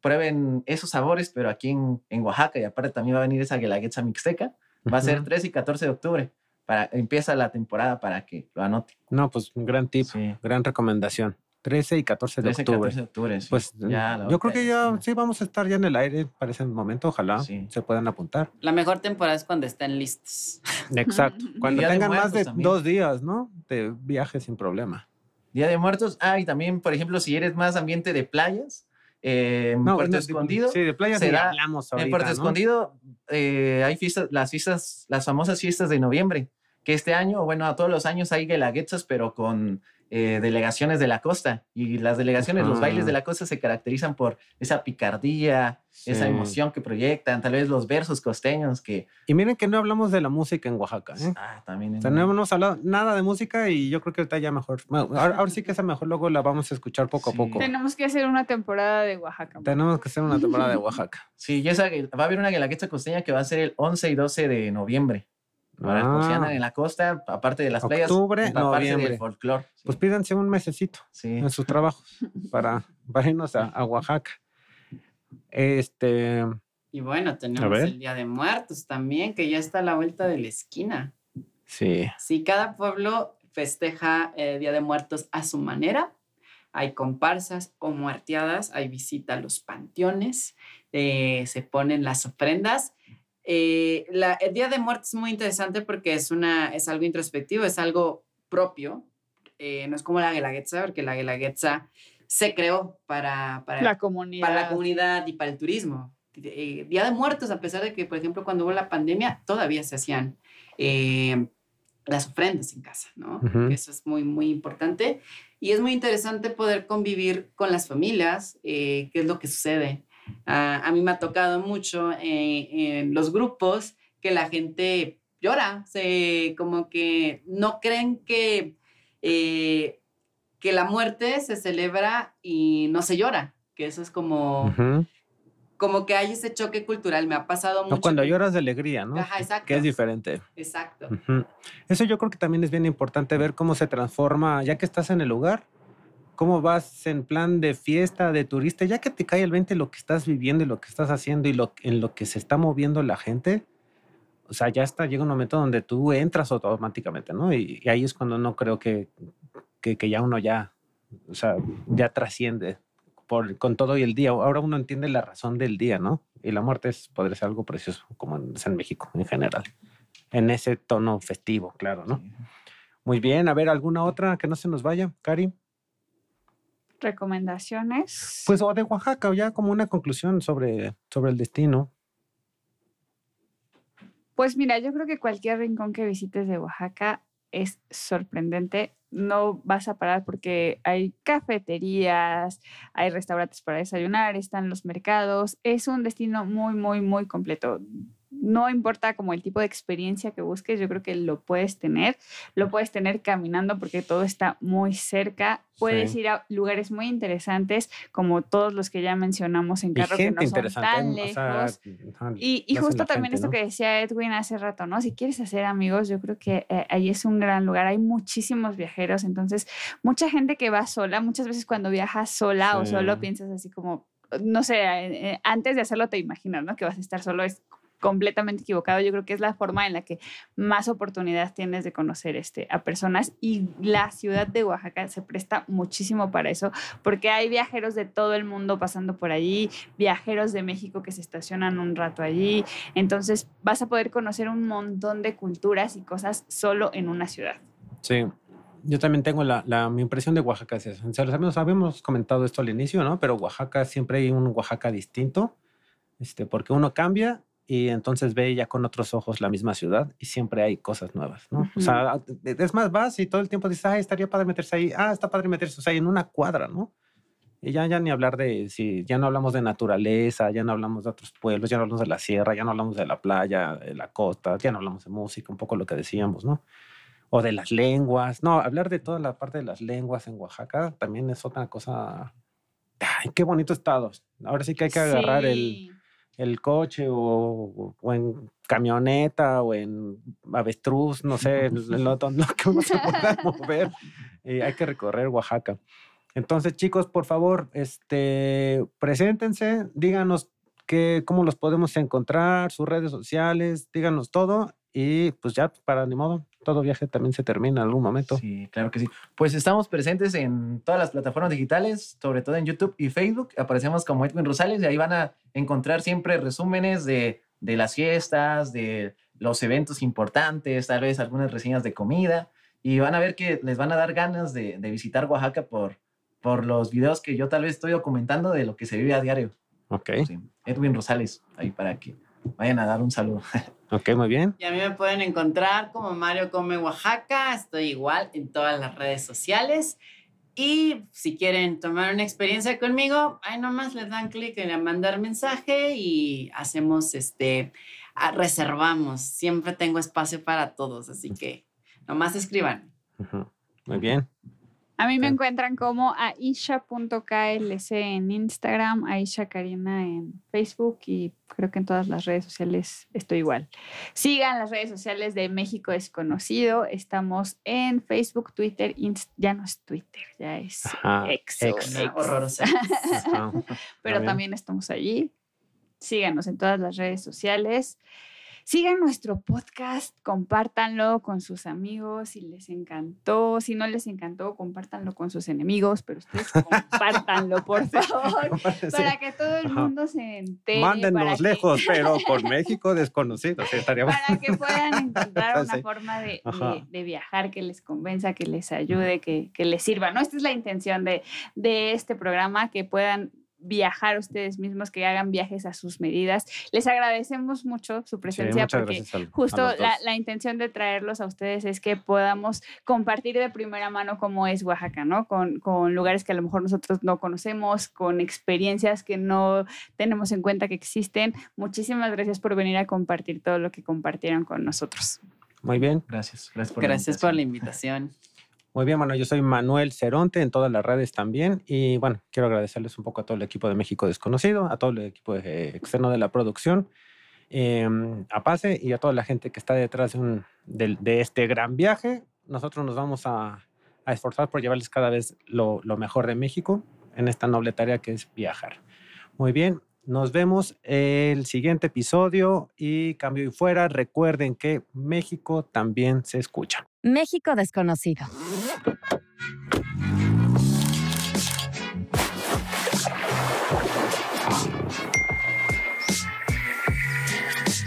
prueben esos sabores, pero aquí en, en Oaxaca. Y aparte también va a venir esa guelaguetza mixteca. Va a ser 13 y 14 de octubre empieza la temporada para que lo anote. No, pues un gran tip, gran recomendación. 13 y 14 de 13 octubre. 14 de octubre, sí. Pues yo creo que ya sí vamos a estar ya en el aire para ese momento, ojalá se puedan apuntar. La mejor temporada es cuando estén listos. Exacto, cuando tengan más de dos días, ¿no? De viaje sin problema. Día de Muertos, ah, y también, por ejemplo, si eres más ambiente de playas, eh, en Puerto Escondido. Sí, de playas hablamos En Puerto Escondido eh, hay fiestas, las fiestas, las famosas fiestas de noviembre que este año, bueno, a todos los años hay guelaguetzas, pero con eh, delegaciones de la costa. Y las delegaciones, los bailes de la costa se caracterizan por esa picardía, esa emoción que proyectan, tal vez los versos costeños que... Y miren que no hablamos de la música en Oaxaca. ¿eh? Ah, también. O sea, no hemos hablado nada de música y yo creo que ahorita ya mejor. ahora, sí que esa mejor luego la vamos a escuchar poco a poco. Tenemos que hacer una temporada de Oaxaca. Tenemos que hacer una temporada de Oaxaca. sí, y esa, va a haber una guelaguetza costeña que va a ser el 11 y 12 de noviembre. Para ah, en la costa, aparte de las playas, octubre, noviembre. del folclore. Pues pídanse un mesecito en sus trabajos para, irnos a, Oaxaca. Este. Y bueno, tenemos el Día de Muertos también, que ya está a la vuelta de la esquina. Sí. Sí, cada pueblo festeja el Día de Muertos a su manera. Hay comparsas o muerteadas, hay visita a los panteones, eh, se ponen las ofrendas eh, el Día de Muerte es muy interesante porque es, una, es algo introspectivo, es algo propio. Eh, no es como la Guelaguetza, porque la Guelaguetza se creó para, para, la comunidad. para la comunidad y para el turismo. Eh, Día de Muertos, a pesar de que, por ejemplo, cuando hubo la pandemia, todavía se hacían las ofrendas en casa, ¿no? Eso es muy, muy importante. Y es muy interesante poder convivir con las familias, qué es lo que sucede a mí me ha tocado mucho eh, en los grupos que la gente llora, se, como que no creen que, eh, que la muerte se celebra y no se llora, que eso es como... Como que hay ese choque cultural, me ha pasado mucho. cuando lloras de alegría, ¿no? Ajá, exacto. Que es diferente. Exacto. Eso yo creo que también es bien importante ver cómo se transforma, ya que estás en el lugar, cómo vas en plan de fiesta, de turista, ya que te cae el 20 lo que estás viviendo y lo que estás haciendo y lo, en lo que se está moviendo la gente, o sea, ya está, llega un momento donde tú entras automáticamente, ¿no? Y, ahí es cuando no creo que, que, ya uno ya, o sea, ya trasciende por, con todo y el día. Ahora uno entiende la razón del día, ¿no? Y la muerte es, podría ser algo precioso, como en, en México en general, en ese tono festivo, claro, ¿no? Muy bien, a ver, ¿alguna otra que no se nos vaya, Karim? Recomendaciones. Pues o de Oaxaca, o ya como una conclusión sobre, sobre el destino. Pues mira, yo creo que cualquier rincón que visites de Oaxaca es sorprendente. No vas a parar porque hay cafeterías, hay restaurantes para desayunar, están los mercados. Es un destino muy, muy, muy completo no importa como el tipo de experiencia que busques, yo creo que lo puedes tener. Lo puedes tener caminando porque todo está muy cerca. Puedes ir a lugares muy interesantes, como todos los que ya mencionamos en carro, que no son tan lejos. y, justo también esto que decía Edwin hace rato, ¿no? Si quieres hacer amigos, yo creo que eh, ahí es un gran lugar. Hay muchísimos viajeros, entonces mucha gente que va sola, muchas veces cuando viajas sola o solo piensas así como, no sé, eh, eh, antes de hacerlo te imaginas, ¿no? Que vas a estar solo, es completamente equivocado. Yo creo que es la forma en la que más oportunidad tienes de conocer este, a personas y la ciudad de Oaxaca se presta muchísimo para eso porque hay viajeros de todo el mundo pasando por allí, viajeros de México que se estacionan un rato allí. Entonces vas a poder conocer un montón de culturas y cosas solo en una ciudad. Sí. Yo también tengo la, la mi impresión de Oaxaca. Es eso. Habíamos, habíamos comentado esto al inicio, ¿no? Pero Oaxaca siempre hay un Oaxaca distinto, este, porque uno cambia y entonces ve ya con otros ojos la misma ciudad y siempre hay cosas nuevas, ¿no? O sea, es más, vas y todo el tiempo dices, ay, estaría padre meterse ahí, ah, está padre meterse, o sea, en una cuadra, ¿no? Y ya, ya ni hablar de, si ya no hablamos de naturaleza, ya no hablamos de otros pueblos, ya no hablamos de la sierra, ya no hablamos de la playa, de la costa, ya no hablamos de música, un poco lo que decíamos, ¿no? O de las lenguas, no, hablar de toda la parte de las lenguas en Oaxaca también es otra cosa, ay, qué bonito estado. Ahora sí que hay que agarrar el el coche o, en camioneta o en avestruz, no sé, lo, que uno se pueda mover. Eh, hay que recorrer Oaxaca. Entonces, chicos, por favor, este, preséntense, díganos qué, cómo los podemos encontrar, sus redes sociales, díganos todo y pues ya, para ni modo, todo viaje también se termina en algún momento. Sí, claro que sí. Pues estamos presentes en todas las plataformas digitales, sobre todo en YouTube y Facebook. Aparecemos como Edwin Rosales y ahí van a encontrar siempre resúmenes de, de las fiestas, de los eventos importantes, tal vez algunas reseñas de comida. Y van a ver que les van a dar ganas de, de visitar Oaxaca por, por los videos que yo tal vez estoy documentando de lo que se vive a diario. Ok. Edwin Rosales, ahí para que vayan a dar un saludo. Ok, muy bien. Y a mí me pueden encontrar como Mario Come Oaxaca. Estoy igual en todas las redes sociales. Y si quieren tomar una experiencia conmigo, ahí nomás les dan clic en mandar mensaje y hacemos este, reservamos. Siempre tengo espacio para todos, así que nomás escriban. Muy bien. A mí me encuentran como aisha.klc en Instagram, Aisha Karina en Facebook y creo que en todas las redes sociales estoy igual. Sigan las redes sociales de México Desconocido. Estamos en Facebook, Twitter, ya no es Twitter, ya es ex, ex. Pero también estamos allí. Síganos en todas las redes sociales. Sigan nuestro podcast, compártanlo con sus amigos si les encantó. Si no les encantó, compártanlo con sus enemigos, pero ustedes compártanlo, por favor, para que todo el mundo se entere. Mándennos lejos, pero por México desconocido. para que puedan encontrar una forma de, de, viajar que les convenza, que les ayude, que, que les sirva. ¿no? Esta es la intención de, de este programa, que puedan viajar ustedes mismos, que hagan viajes a sus medidas. Les agradecemos mucho su presencia porque justo la, intención de traerlos a ustedes es que podamos compartir de primera mano cómo es Oaxaca, ¿no? Con, con lugares que a lo mejor nosotros no conocemos, con experiencias que no tenemos en cuenta que existen. Muchísimas gracias por venir a compartir todo lo que compartieron con nosotros. Muy bien. Gracias. Gracias por, gracias por la invitación. Muy bien, bueno, yo soy Manuel Ceronte en todas las redes también. Y bueno, quiero agradecerles un poco a todo el equipo de México Desconocido, a todo el equipo externo de la producción, em, a Pase y a toda la gente que está detrás de, de, este gran viaje. Nosotros nos vamos a, a esforzar por llevarles cada vez lo, lo mejor de México en esta noble tarea que es viajar. Muy bien, nos vemos el siguiente episodio y cambio y fuera. Recuerden que México también se escucha. México desconocido.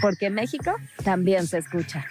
Porque México también se escucha.